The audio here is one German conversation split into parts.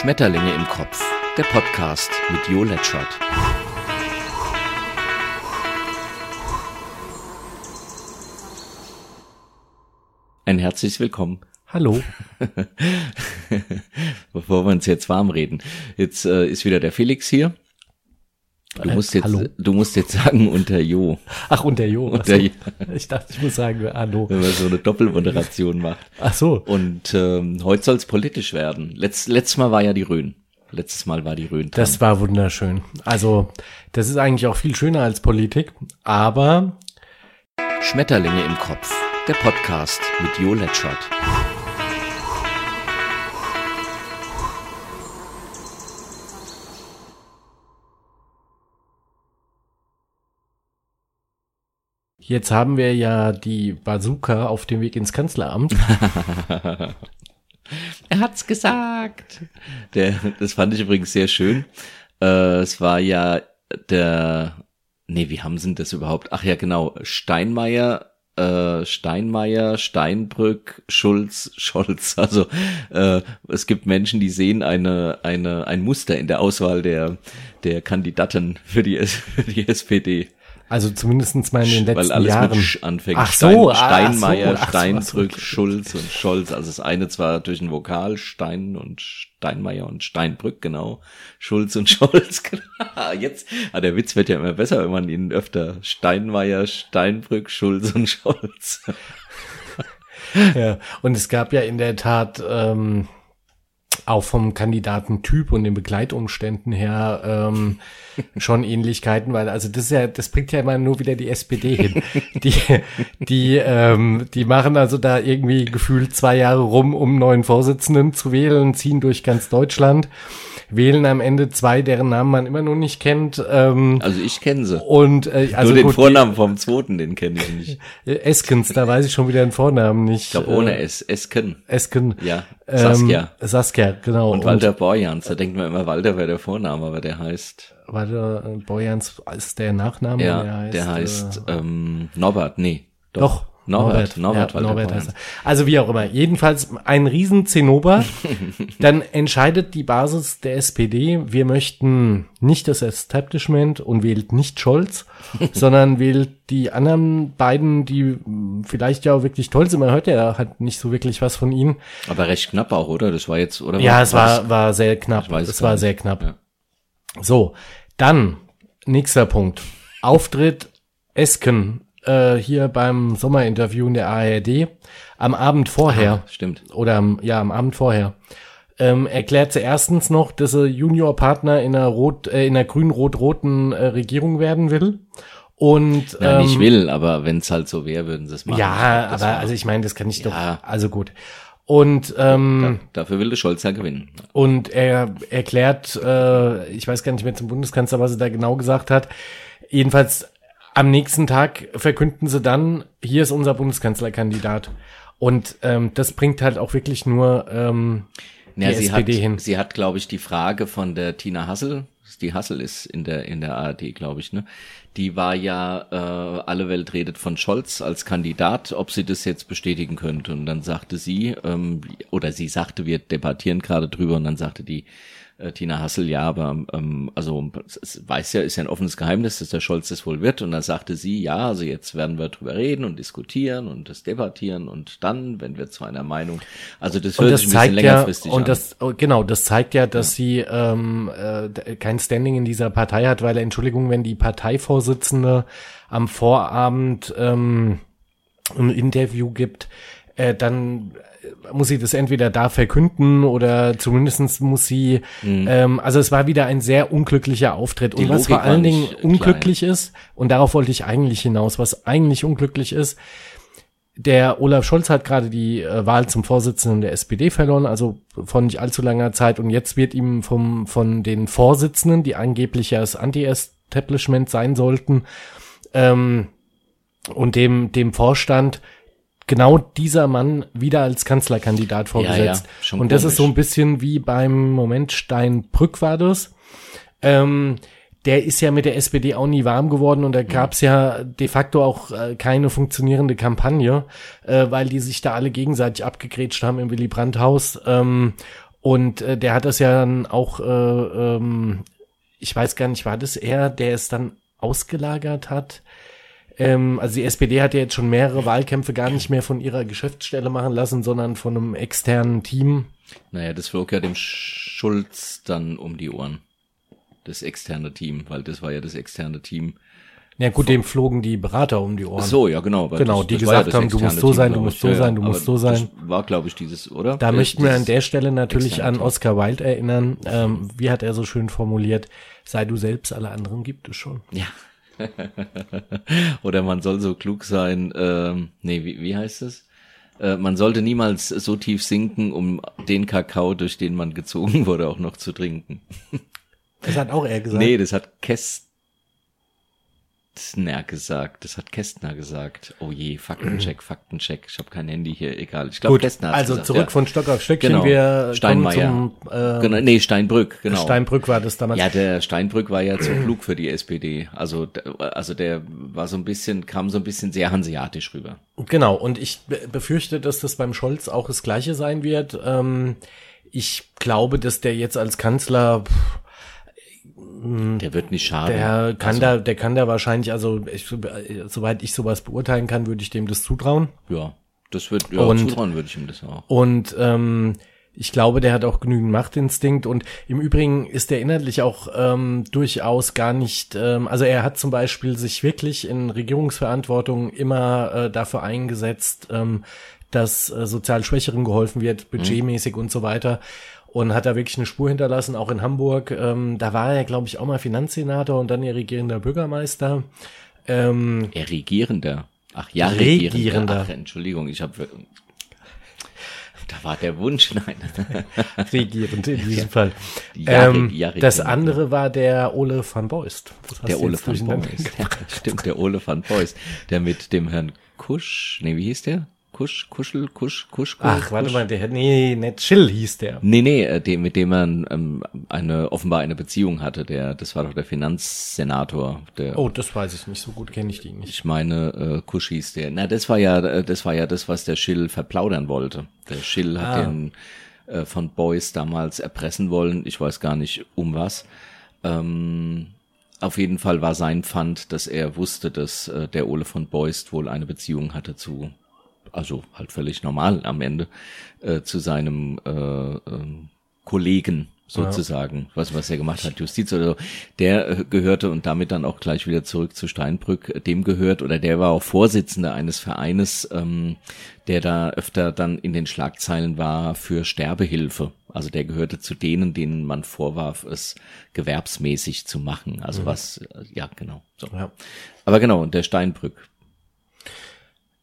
Schmetterlinge im Kopf, der Podcast mit Jo Letschert. Ein herzliches Willkommen. Hallo. Bevor wir uns jetzt warm reden. Jetzt äh, ist wieder der Felix hier. Du musst jetzt, hallo? du musst jetzt sagen unter Jo, Ach, und der Jo. Unter so. Jo. Ich dachte, ich muss sagen, hallo. wenn man so eine Doppelmoderation macht. Ach so. Und ähm, heute soll es politisch werden. Letzt, letztes Mal war ja die Rhön. Letztes Mal war die Rhön. dran. Das war wunderschön. Also, das ist eigentlich auch viel schöner als Politik, aber Schmetterlinge im Kopf, der Podcast mit Jo Letschert. Jetzt haben wir ja die Bazooka auf dem Weg ins Kanzleramt. Er hat's gesagt. Der, das fand ich übrigens sehr schön. Äh, es war ja der, nee, wie haben sie denn das überhaupt? Ach ja, genau, Steinmeier, äh, Steinmeier, Steinbrück, Schulz, Scholz. Also äh, es gibt Menschen, die sehen eine, eine, ein Muster in der Auswahl der, der Kandidaten für die, S- für die SPD. Also zumindestens mal in den letzten Weil alles Jahren. mit Sch anfängt. Ach so, Stein, ah, Steinmeier, ach so, so, Steinbrück, ach so. Schulz und Scholz. Also das eine zwar durch ein Vokal, Stein und Steinmeier und Steinbrück, genau. Schulz und Scholz, genau. Jetzt, ah, der Witz wird ja immer besser, wenn man ihn öfter Steinmeier, Steinbrück, Schulz und Scholz. Ja. Und es gab ja in der Tat ähm, auch vom Kandidatentyp und den Begleitumständen her ähm, schon Ähnlichkeiten, weil also das ist ja, das bringt ja immer nur wieder die SPD hin. Die, die, ähm, die machen also da irgendwie gefühlt zwei Jahre rum, um neuen Vorsitzenden zu wählen, ziehen durch ganz Deutschland, wählen am Ende zwei, deren Namen man immer noch nicht kennt. Ähm, Also ich kenne sie. und äh, also Nur den gut, Vornamen vom zweiten, den kenne ich nicht. äh, Eskens, da weiß ich schon wieder den Vornamen nicht. Ich glaube ohne S. Esken. Esken. Ja. Saskia. Ähm, Saskia, genau. Und Walter Borjans, da denkt man immer, Walter wäre der Vorname, aber der heißt, Walter äh, Bojans ist der Nachname. ja, der heißt, äh, ähm, Norbert, nee. doch. Norbert, Norbert, ja, Walter Norbert heißt er. Also wie auch immer. Jedenfalls ein riesen Zinnober. Dann entscheidet die Basis der SPD, wir möchten nicht das Establishment und wählt nicht Scholz, sondern wählt die anderen beiden, die vielleicht ja auch wirklich toll sind. Man hört ja halt nicht so wirklich was von ihnen. Aber recht knapp auch, oder? Das war jetzt, oder? Ja, es war, war sehr knapp. Ich weiß Es es war gar sehr nicht. knapp. Ja. So, dann nächster Punkt. Auftritt Esken äh, hier beim Sommerinterview in der ARD am Abend vorher Stimmt. oder am, ja am Abend vorher ähm, erklärt sie erstens noch, dass er Juniorpartner in einer rot äh, in einer grün-rot-roten äh, Regierung werden will und Ja, ähm, nicht will, aber wenn es halt so wäre, würden sie es machen. ja, aber war- also ich meine, das kann ich Ja. doch also gut und ähm, Dafür will der Scholz ja gewinnen. Und er erklärt, äh, ich weiß gar nicht mehr zum Bundeskanzler, was er da genau gesagt hat. Jedenfalls am nächsten Tag verkünden sie dann, hier ist unser Bundeskanzlerkandidat. Und ähm, das bringt halt auch wirklich nur ähm, Ja, die sie SPD hat, hin. Sie hat, glaube ich, die Frage von der Tina Hassel, die Hassel ist in der in der ARD, glaube ich, ne? Die war ja, äh, alle Welt redet von Scholz als Kandidat, ob sie das jetzt bestätigen könnte. Und dann sagte sie, ähm, oder sie sagte, wir debattieren gerade drüber, und dann sagte die äh, Tina Hassel, ja, aber ähm, also weiß ja, ist ja ein offenes Geheimnis, dass der Scholz das wohl wird. Und dann sagte sie, ja, also jetzt werden wir drüber reden und diskutieren und das debattieren und dann, wenn wir zu einer Meinung, also das hört das sich ein bisschen zeigt ja, längerfristig und an. das, oh, genau, das zeigt ja, dass sie ähm, äh, kein Standing in dieser Partei hat, weil, Entschuldigung, wenn die Parteivorsitzende am Vorabend ähm, ein Interview gibt, äh, dann äh, muss sie das entweder da verkünden oder zumindestens muss sie, ähm, also es war wieder ein sehr unglücklicher Auftritt. Mhm. Die und was Logik vor allen Dingen unglücklich ist, und darauf wollte ich eigentlich hinaus, was eigentlich unglücklich ist, der Olaf Scholz hat gerade die äh, Wahl zum Vorsitzenden der SPD verloren, also vor nicht allzu langer Zeit. Und jetzt wird ihm vom, von den Vorsitzenden, die angeblich ja das Anti-Establishment sein sollten, ähm, und dem, dem Vorstand genau dieser Mann wieder als Kanzlerkandidat vorgesetzt. ja, schon und das komisch. ist so ein bisschen wie beim Moment Steinbrück war das. Ähm, der ist ja mit der SPD auch nie warm geworden und da gab's ja de facto auch äh, keine funktionierende Kampagne, äh, weil die sich da alle gegenseitig abgegrätscht haben im Willy Brandt Haus. Ähm, Und äh, der hat das ja dann auch, äh, ähm, ich weiß gar nicht, war das er, der es dann ausgelagert hat? Ähm, also die SPD hat ja jetzt schon mehrere Wahlkämpfe gar nicht mehr von ihrer Geschäftsstelle machen lassen, sondern von einem externen Team. Naja, das flog ja dem Schulz dann um die Ohren. Das externe Team, weil das war ja das externe Team. Ja gut, dem flogen die Berater um die Ohren. Ach so, ja genau. Genau, das, die das gesagt ja haben, du musst so sein, du musst so sein, du musst so sein. Das war, glaube ich, dieses, oder? Da möchten wir an der Stelle natürlich an Oscar Wilde erinnern. Ähm, wie hat er so schön formuliert? Sei du selbst, alle anderen gibt es schon. Ja. Oder man soll so klug sein, ähm, nee, wie, wie heißt es? Äh, man sollte niemals so tief sinken, um den Kakao, durch den man gezogen wurde, auch noch zu trinken. Das hat auch er gesagt. Nee, das hat Käst Kästner gesagt. Das hat Kästner gesagt. Oh je, Faktencheck, Faktencheck. Ich habe kein Handy hier, egal. Ich glaube, Kästner hat Also gesagt, zurück ja. von Stock auf Stöckchen. Genau. Wir Steinmeier. zum, äh, Genau, nee, Steinbrück, genau. Steinbrück war das damals. ja, der Steinbrück war ja zu klug für die SPD. Also, also der war so ein bisschen, kam so ein bisschen sehr hanseatisch rüber. Genau, und ich be- befürchte, dass das beim Scholz auch das Gleiche sein wird. Ähm, ich glaube, dass der jetzt als Kanzler, pff, Der wird nicht schaden. der kann also, da, der kann da wahrscheinlich, also ich, soweit ich sowas beurteilen kann, würde ich dem das zutrauen. Ja, das wird, ja, Und- zutrauen würde ich ihm das auch. Und ähm, ich glaube, der hat auch genügend Machtinstinkt und im Übrigen ist der inhaltlich auch ähm, durchaus gar nicht, ähm, also er hat zum Beispiel sich wirklich in Regierungsverantwortung immer äh, dafür eingesetzt, ähm, dass äh, sozial Schwächeren geholfen wird, budgetmäßig und so weiter. Und hat da wirklich eine Spur hinterlassen, auch in Hamburg. Ähm, da war er, glaube ich, auch mal Finanzsenator und dann ja regierender Bürgermeister. Ähm, Er regierender. Ach ja, Regierender. regierender. Ach, Entschuldigung, ich habe da war der Wunsch, nein. regierend in diesem Fall. Ja, ähm, ja, das andere war der Ole van Beust. Der Ole van Beust. Ja, stimmt, der Ole van Beust. Der mit dem Herrn Kusch, nee, wie hieß der? Kusch, Kuschel, Kusch, Kusch, Kusch. Ach, warte mal, der, nee, nicht Chill hieß der. Nee, nee, äh, dem, mit dem man ähm, eine offenbar eine Beziehung hatte, der, das war doch der Finanzsenator, der Oh, das weiß ich nicht, so gut kenne ich die nicht. ich meine, äh, Kusch hieß der. Na, das war ja, äh, das war ja das, was der Schill verplaudern wollte. Der Schill hat Ah. den äh, von Beuys damals erpressen wollen. Ich weiß gar nicht um was. Ähm, auf jeden Fall war sein Pfand, dass er wusste, dass äh, der Ole von Beust wohl eine Beziehung hatte zu, also halt völlig normal am Ende, äh, zu seinem äh, ähm, Kollegen sozusagen, was, was er gemacht hat, Justiz oder so, der äh, gehörte und damit dann auch gleich wieder zurück zu Steinbrück, dem gehört oder der war auch Vorsitzender eines Vereines, ähm, der da öfter dann in den Schlagzeilen war für Sterbehilfe. Also der gehörte zu denen, denen man vorwarf, es gewerbsmäßig zu machen. Also was, äh, ja genau. So. Ja. Aber genau, und der Steinbrück.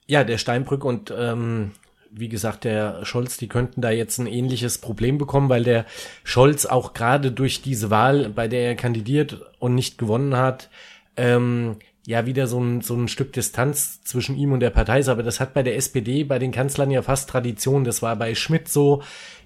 Ja, der Steinbrück und ähm, wie gesagt, der Scholz, die könnten da jetzt ein ähnliches Problem bekommen, weil der Scholz auch gerade durch diese Wahl, bei der er kandidiert und nicht gewonnen hat, ähm, ja wieder so ein, so ein Stück Distanz zwischen ihm und der Partei ist. Aber das hat bei der SPD, bei den Kanzlern ja fast Tradition. Das war bei Schmidt so.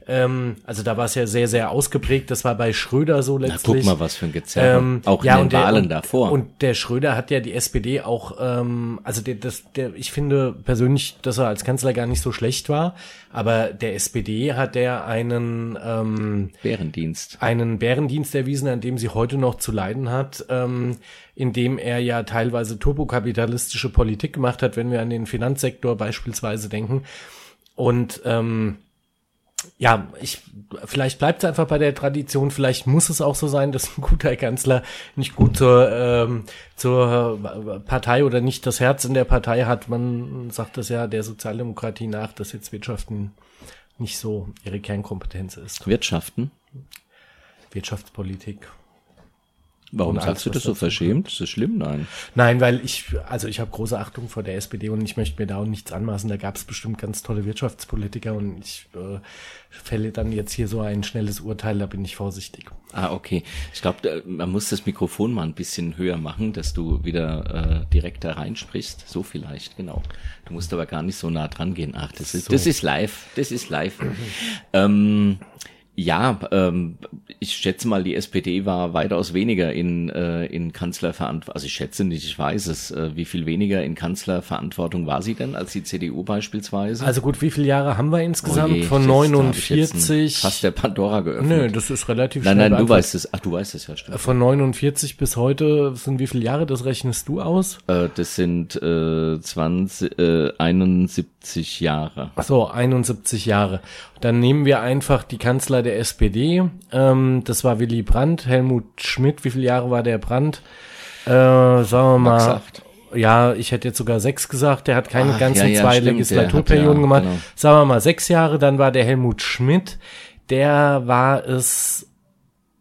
Ähm, also da war es ja sehr, sehr ausgeprägt. Das war bei Schröder so Na, letztlich. guck mal, was für ein Gezerre. Ähm, auch ja, in den Wahlen und, davor. Und der Schröder hat ja die SPD auch, ähm, also der, das, der, ich finde persönlich, dass er als Kanzler gar nicht so schlecht war, aber der SPD hat der einen ähm, Bärendienst. einen Bärendienst erwiesen, an dem sie heute noch zu leiden hat, ähm, indem er ja teilweise turbokapitalistische Politik gemacht hat, wenn wir an den Finanzsektor beispielsweise denken. Und ähm, ja, ich vielleicht bleibt es einfach bei der Tradition, vielleicht muss es auch so sein, dass ein guter Kanzler nicht gut zur, ähm, zur Partei oder nicht das Herz in der Partei hat. Man sagt das ja der Sozialdemokratie nach, dass jetzt Wirtschaften nicht so ihre Kernkompetenz ist. Wirtschaften. Wirtschaftspolitik. Warum sagst du das so verschämt? Ist das schlimm? Nein. Nein, weil ich, also ich habe große Achtung vor der SPD und ich möchte mir da auch nichts anmaßen. Da gab es bestimmt ganz tolle Wirtschaftspolitiker und ich äh, fälle dann jetzt hier so ein schnelles Urteil, da bin ich vorsichtig. Ah, okay. Ich glaube, man muss das Mikrofon mal ein bisschen höher machen, dass du wieder äh, direkt da reinsprichst. So vielleicht, genau. Du musst aber gar nicht so nah dran gehen. Ach, das ist, So. das ist live. Das ist live. ähm, ja, ähm, ich schätze mal, die SPD war weitaus weniger in, äh, in Kanzlerverantwortung, also ich schätze nicht, ich weiß es, äh, wie viel weniger in Kanzlerverantwortung war sie denn als die CDU beispielsweise? Also gut, wie viele Jahre haben wir insgesamt? Oh je, Von 49. Fast der Pandora geöffnet. Nö, das ist relativ nein, schnell. Nein, nein, du weißt es. Ach, du weißt es ja, stimmt. Von 49 bis heute sind wie viele Jahre, das rechnest du aus? Äh, das sind äh, 20, äh, 71 Jahre. Ach so, 71 Jahre. Dann nehmen wir einfach die Kanzler der SPD. Ähm, das war Willy Brandt, Helmut Schmidt. Wie viele Jahre war der Brandt? Äh, sagen wir mal. Ja, ich hätte jetzt sogar sechs gesagt. Der hat keine Ach, ganzen ja, ja, zwei stimmt, Legislaturperioden ja, gemacht. Genau. Sagen wir mal sechs Jahre. Dann war der Helmut Schmidt. Der war es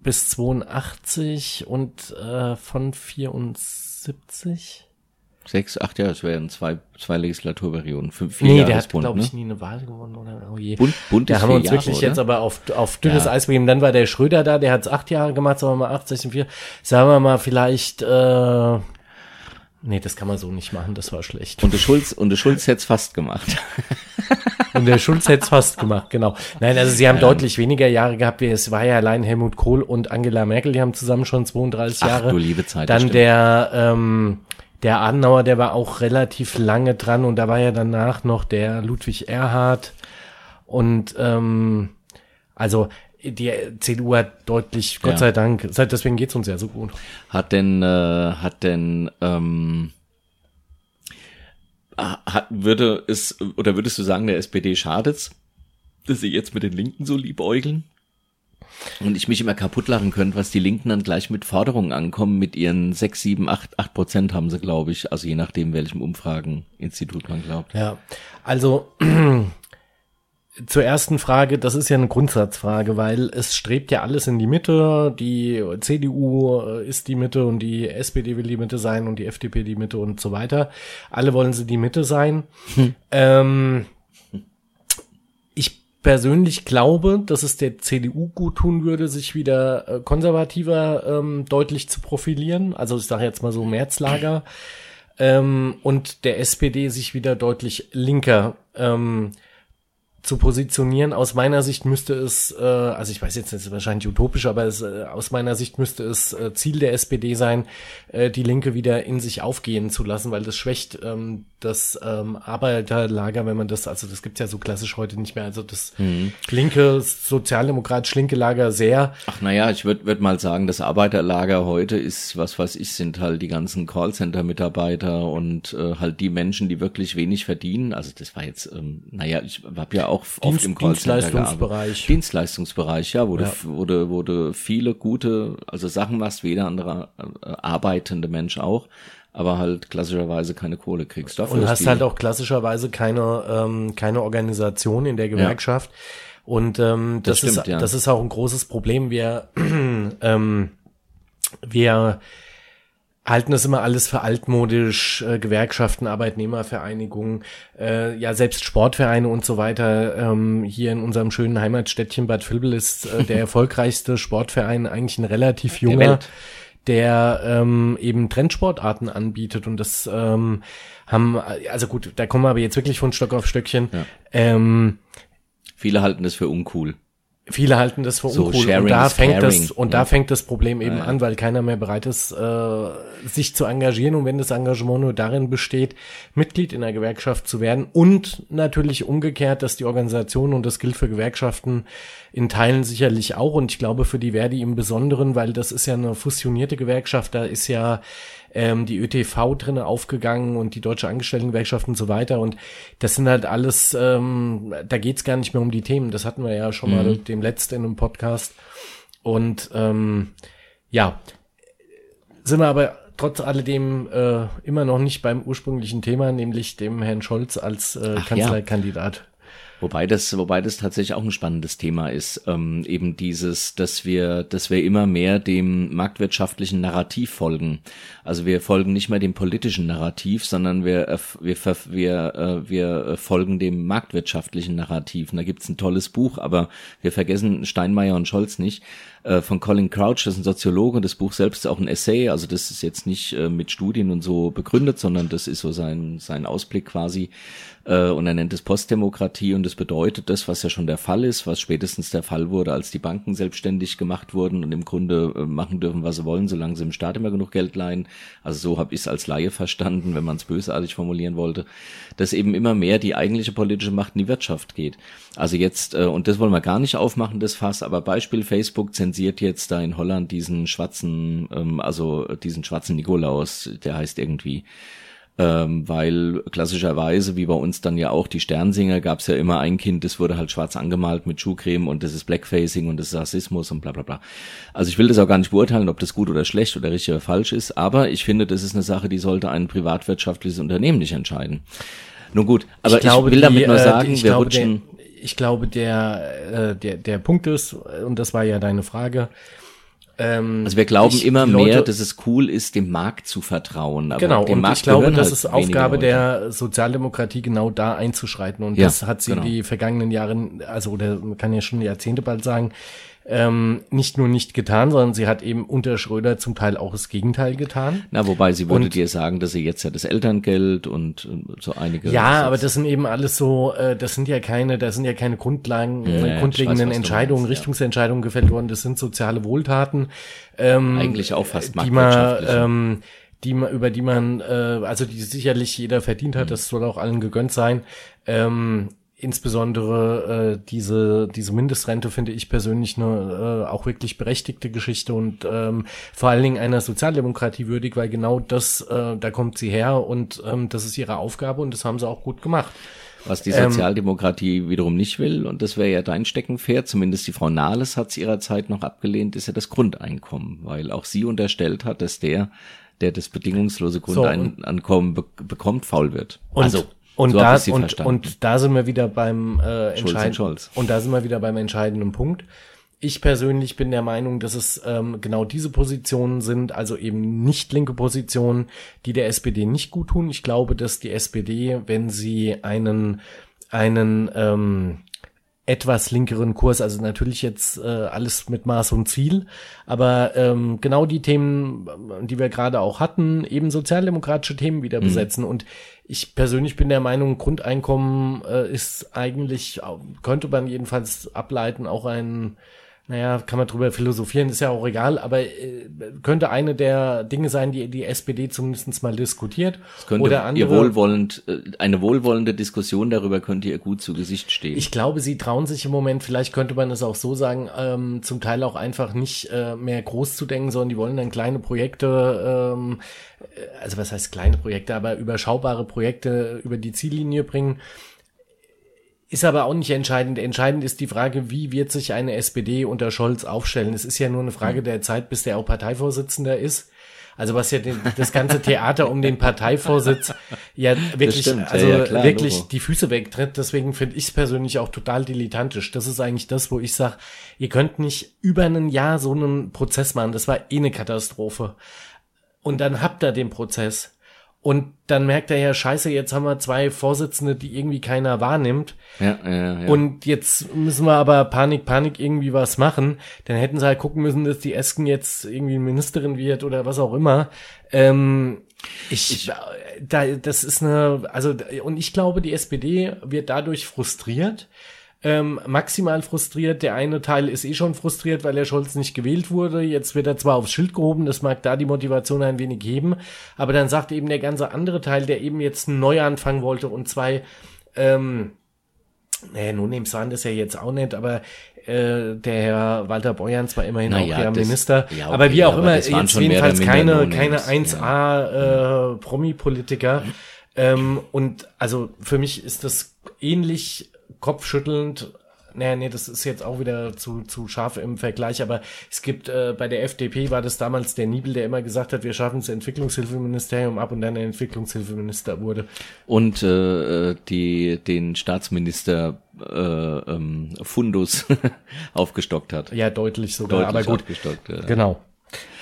bis 82 und äh, von 74 Sechs, acht Jahre, es wären zwei, zwei Legislaturperioden, fünf, vier nee, Jahre. der hat, glaube ich, ne? nie eine Wahl gewonnen, oder? Oh je. Bunt, bunt da haben wir uns Jahre, wirklich oder? jetzt aber auf, auf dünnes ja. Eis begeben. Dann war der Schröder da, der hat's acht Jahre gemacht, sagen wir mal acht, 16, vier. Sagen wir mal vielleicht, äh, nee, das kann man so nicht machen, das war schlecht. Und der Schulz, und der Schulz hätte fast gemacht. und der Schulz hätte fast gemacht, genau. Nein, also sie haben ähm. deutlich weniger Jahre gehabt. Es war ja allein Helmut Kohl und Angela Merkel, die haben zusammen schon 32 Ach, Jahre. Du liebe Zeit. Dann der, ähm, der Adenauer, der war auch relativ lange dran und da war ja danach noch der Ludwig Erhard und ähm, also die CDU hat deutlich, Gott ja. sei Dank, deswegen geht's uns ja so gut. Hat denn, äh, hat denn, ähm, hat, würde es, oder würdest du sagen, der SPD schadet's, dass sie jetzt mit den Linken so liebäugeln? Und ich mich immer kaputt lachen könnte, was die Linken dann gleich mit Forderungen ankommen, mit ihren sechs, sieben, acht, acht Prozent haben sie, glaube ich, also je nachdem, welchem Umfrageninstitut man glaubt. Ja, also zur ersten Frage, das ist ja eine Grundsatzfrage, weil es strebt ja alles in die Mitte. Die CDU äh, ist die Mitte und die SPD will die Mitte sein und die FDP die Mitte und so weiter. Alle wollen sie die Mitte sein. Hm. Ähm, persönlich glaube, dass es der CDU gut tun würde, sich wieder äh, konservativer ähm, deutlich zu profilieren. Also ich sage jetzt mal so Märzlager. Ähm, und der SPD sich wieder deutlich linker ähm, zu positionieren. Aus meiner Sicht müsste es, äh, also ich weiß jetzt, das ist wahrscheinlich utopisch, aber es, äh, aus meiner Sicht müsste es äh, Ziel der SPD sein, äh, die Linke wieder in sich aufgehen zu lassen, weil das schwächt ähm, das ähm, Arbeiterlager, wenn man das, also das gibt's ja so klassisch heute nicht mehr, also das mhm. linke, sozialdemokratisch linke Lager sehr. Ach naja, ich würde würd mal sagen, das Arbeiterlager heute ist, was weiß ich, sind halt die ganzen Callcenter-Mitarbeiter und äh, halt die Menschen, die wirklich wenig verdienen. Also das war jetzt, ähm, naja, ich habe ja auch auch oft im Dienstleistungsbereich. Dienstleistungsbereich, ja, wo, ja. Du, wo, du, wo du viele gute, also Sachen machst, wie jeder andere äh, arbeitende Mensch auch, aber halt klassischerweise keine Kohle kriegst. Dafür Und hast halt auch klassischerweise keine, ähm, keine Organisation in der Gewerkschaft. Ja. Und ähm, das, das stimmt, ist, ja. das ist auch ein großes Problem. Wir, ähm, wir halten das immer alles für altmodisch, äh, Gewerkschaften, Arbeitnehmervereinigungen, äh, ja selbst Sportvereine und so weiter. Ähm, hier in unserem schönen Heimatstädtchen Bad Vilbel ist äh, der erfolgreichste Sportverein eigentlich ein relativ junger, der ähm, eben Trendsportarten anbietet und das ähm, haben, also gut, da kommen wir aber jetzt wirklich von Stock auf Stöckchen. Ja. Ähm, Viele halten das für uncool. Viele halten das für so, uncool und da fängt caring. das und ja. da fängt das Problem eben ja, ja. an, weil keiner mehr bereit ist, äh, sich zu engagieren und wenn das Engagement nur darin besteht, Mitglied in einer Gewerkschaft zu werden und natürlich umgekehrt, dass die Organisation und das gilt für Gewerkschaften in Teilen sicherlich auch und ich glaube für die Verdi im Besonderen, weil das ist ja eine fusionierte Gewerkschaft, da ist ja ähm, die ÖTV drinne aufgegangen und die Deutsche Angestelltengewerkschaft und so weiter. Und das sind halt alles, ähm, da geht's gar nicht mehr um die Themen. Das hatten wir ja schon mhm. mal dem letzten im Podcast. Und ähm, ja, sind wir aber trotz alledem äh, immer noch nicht beim ursprünglichen Thema, nämlich dem Herrn Scholz als äh, Kanzlerkandidat. Ja. Wobei das, wobei das tatsächlich auch ein spannendes Thema ist, ähm, eben dieses, dass wir, dass wir immer mehr dem marktwirtschaftlichen Narrativ folgen. Also wir folgen nicht mehr dem politischen Narrativ, sondern wir, äh, wir, wir, äh, wir folgen dem marktwirtschaftlichen Narrativ. Und da gibt's ein tolles Buch, aber wir vergessen Steinmeier und Scholz nicht äh, von Colin Crouch, das ist ein Soziologe, das Buch selbst ist auch ein Essay, also das ist jetzt nicht äh, mit Studien und so begründet, sondern das ist so sein, sein Ausblick quasi Äh, und er nennt es Postdemokratie und das bedeutet das, was ja schon der Fall ist, was spätestens der Fall wurde, als die Banken selbstständig gemacht wurden und im Grunde äh, machen dürfen, was sie wollen, solange sie im Staat immer genug Geld leihen. Also so habe ich es als Laie verstanden, wenn man es bösartig formulieren wollte, dass eben immer mehr die eigentliche politische Macht in die Wirtschaft geht. Also jetzt, äh, und das wollen wir gar nicht aufmachen, das Fass, aber Beispiel Facebook zensiert jetzt da in Holland diesen schwarzen, ähm, also diesen schwarzen Nikolaus, der heißt irgendwie ähm, weil klassischerweise, wie bei uns dann ja auch die Sternsinger, gab es ja immer ein Kind, das wurde halt schwarz angemalt mit Schuhcreme und das ist Blackfacing und das ist Rassismus und bla bla bla. Also ich will das auch gar nicht beurteilen, ob das gut oder schlecht oder richtig oder falsch ist, aber ich finde, das ist eine Sache, die sollte ein privatwirtschaftliches Unternehmen nicht entscheiden. Nun gut, aber ich, glaube, ich will damit die, nur äh, sagen, wir glaube, rutschen. Ich glaube, der, äh, der, der Punkt ist, und das war ja deine Frage, ähm, also wir glauben ich, immer Leute, mehr, dass es cool ist, dem Markt zu vertrauen. Aber genau, und Markt ich glaube, das halt ist Aufgabe der Sozialdemokratie, genau da einzuschreiten. Und ja, das hat sie genau. die vergangenen Jahre, also oder man kann ja schon Jahrzehnte bald sagen, ähm, nicht nur nicht getan, sondern sie hat eben unter Schröder zum Teil auch das Gegenteil getan. Na, wobei sie und, dir sagen, dass sie jetzt ja das Elterngeld und so einige. Ja, aber das sind eben alles so, äh, das sind ja keine, das sind ja keine Grundlagen, ja, grundlegenden weiß, Entscheidungen, meinst, Richtungsentscheidungen ja. gefällt worden. Das sind soziale Wohltaten. Ähm, Eigentlich auch fast die man, ähm, die man, über die man, äh, also die sicherlich jeder verdient hat, mhm. das soll auch allen gegönnt sein. Ähm, insbesondere äh, diese diese Mindestrente finde ich persönlich eine äh, auch wirklich berechtigte Geschichte und ähm, vor allen Dingen einer Sozialdemokratie würdig, weil genau das äh, da kommt sie her und ähm, das ist ihre Aufgabe und das haben sie auch gut gemacht. Was die ähm, Sozialdemokratie ähm, wiederum nicht will, und das wäre ja dein Steckenpferd, zumindest die Frau Nahles hat es ihrer Zeit noch abgelehnt, ist ja das Grundeinkommen, weil auch sie unterstellt hat, dass der, der das bedingungslose Grundeinkommen so, be bekommt, faul wird. Und, also und so da, und, und da sind wir wieder beim äh, entscheidenden und da sind wir wieder beim entscheidenden Punkt. Ich persönlich bin der Meinung, dass es ähm, genau diese Positionen sind, also eben nicht linke Positionen, die der SPD nicht gut tun. Ich glaube, dass die SPD, wenn sie einen einen ähm, etwas linkeren Kurs, also natürlich jetzt äh, alles mit Maß und Ziel, aber ähm, genau die Themen, die wir gerade auch hatten, eben sozialdemokratische Themen wieder mhm. besetzen. Und ich persönlich bin der Meinung, Grundeinkommen äh, ist eigentlich, könnte man jedenfalls ableiten, auch ein naja, kann man drüber philosophieren, ist ja auch egal, aber äh, könnte eine der Dinge sein, die die SPD zumindest mal diskutiert. Es könnte oder andere, ihr wohlwollend, äh, eine wohlwollende Diskussion darüber könnte ihr gut zu Gesicht stehen. Ich glaube, sie trauen sich im Moment, vielleicht könnte man es auch so sagen, ähm, zum Teil auch einfach nicht äh, mehr groß zu denken, sondern die wollen dann kleine Projekte, ähm, äh, also was heißt kleine Projekte, aber überschaubare Projekte über die Ziellinie bringen ist aber auch nicht entscheidend. Entscheidend ist die Frage, wie wird sich eine SPD unter Scholz aufstellen? Es ist ja nur eine Frage der Zeit, bis der auch Parteivorsitzender ist. Also was ja den, das ganze Theater um den Parteivorsitz ja wirklich, stimmt, also ja, klar, wirklich Logo. die Füße wegtritt. Deswegen finde ich es persönlich auch total dilettantisch. Das ist eigentlich das, wo ich sage, ihr könnt nicht über ein Jahr so einen Prozess machen. Das war eh eine Katastrophe. Und dann habt ihr den Prozess. Und dann merkt er ja, scheiße, jetzt haben wir zwei Vorsitzende, die irgendwie keiner wahrnimmt. Ja, ja, ja. Und jetzt müssen wir aber Panik, Panik irgendwie was machen. Dann hätten sie halt gucken müssen, dass die Esken jetzt irgendwie Ministerin wird oder was auch immer. Ähm, ich, ich da, das ist eine, also, und ich glaube, die SPD wird dadurch frustriert, ähm, maximal frustriert. Der eine Teil ist eh schon frustriert, weil der Scholz nicht gewählt wurde. Jetzt wird er zwar aufs Schild gehoben, das mag da die Motivation ein wenig geben, aber dann sagt eben der ganze andere Teil, der eben jetzt einen Neuanfang wollte und zwei, ähm, naja, nun im Sand ist ja jetzt auch nicht, aber äh, der Herr Walter Beuern zwar immerhin naja, auch der das, Minister, ja, okay, aber wie auch aber immer, jetzt jedenfalls keine, keine 1A ja. äh, Promi-Politiker. Ähm, und also für mich ist das ähnlich kopfschüttelnd. Naja, nee, das ist jetzt auch wieder zu, zu scharf im Vergleich, aber es gibt äh, bei der FDP war das damals der Niebel, der immer gesagt hat, wir schaffen das Entwicklungshilfeministerium ab und dann der Entwicklungshilfeminister wurde. Und äh, die den Staatsminister äh, ähm, Fundus aufgestockt hat. Ja, deutlich sogar, deutlich aber gut. Ja. Genau.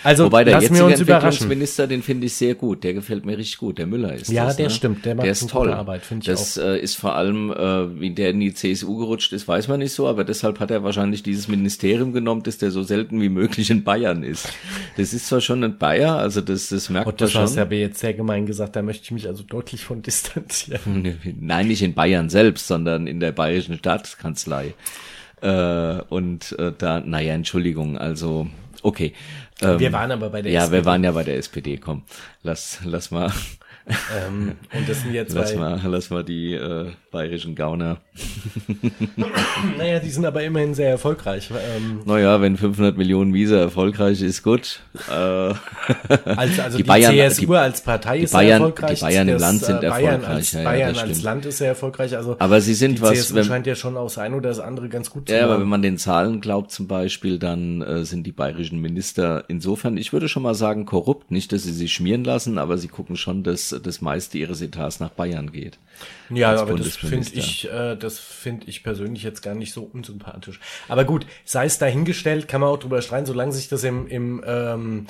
Also Wobei der jetzige. Entwicklungsminister, den finde ich sehr gut. Der gefällt mir richtig gut. Der Müller ist Ja, das, der ne? stimmt. Der macht der ist toll. Arbeit, finde ich das äh, ist vor allem, äh, wie der in die CSU gerutscht ist, weiß man nicht so, aber deshalb hat er wahrscheinlich dieses Ministerium genommen, dass der so selten wie möglich in Bayern ist. Das ist zwar schon ein Bayer, also das, das merkt Und das man hast schon. du aber jetzt sehr gemein gesagt, da möchte ich mich also deutlich von distanzieren. Nein, nicht in Bayern selbst, sondern in der bayerischen Staatskanzlei. Äh, und äh, da, naja, Entschuldigung, also okay. Ähm, Wir waren aber bei der ja, SPD. wir waren ja bei der SPD. Komm, lass, lass mal, Ähm, und das sind jetzt lass mal, lass mal die äh, bayerischen Gauner. naja, die sind aber immerhin sehr erfolgreich. Ähm, Naja, wenn 500 Millionen Visa erfolgreich ist, gut. Äh, also, also Die die, Bayern- CSU die- als Partei ist Bayern- sehr erfolgreich. die Bayern im Land sind äh, Bayern erfolgreich, Als, ja, ja, Bayern als. Land ist sehr erfolgreich. Also aber sie sind die was, CSU wenn, scheint ja schon aufs eine oder das andere ganz gut zu Ja, aber wenn man den Zahlen glaubt zum Beispiel, dann äh, sind die bayerischen Minister insofern, ich würde schon mal sagen, korrupt. Nicht, dass sie sich schmieren lassen, aber sie gucken schon, dass das meiste ihres Etats nach Bayern geht. Ja, aber das finde ich, äh, das finde ich persönlich jetzt gar nicht so unsympathisch. Aber gut, sei es dahingestellt, kann man auch drüber streiten, solange sich das im, im ähm,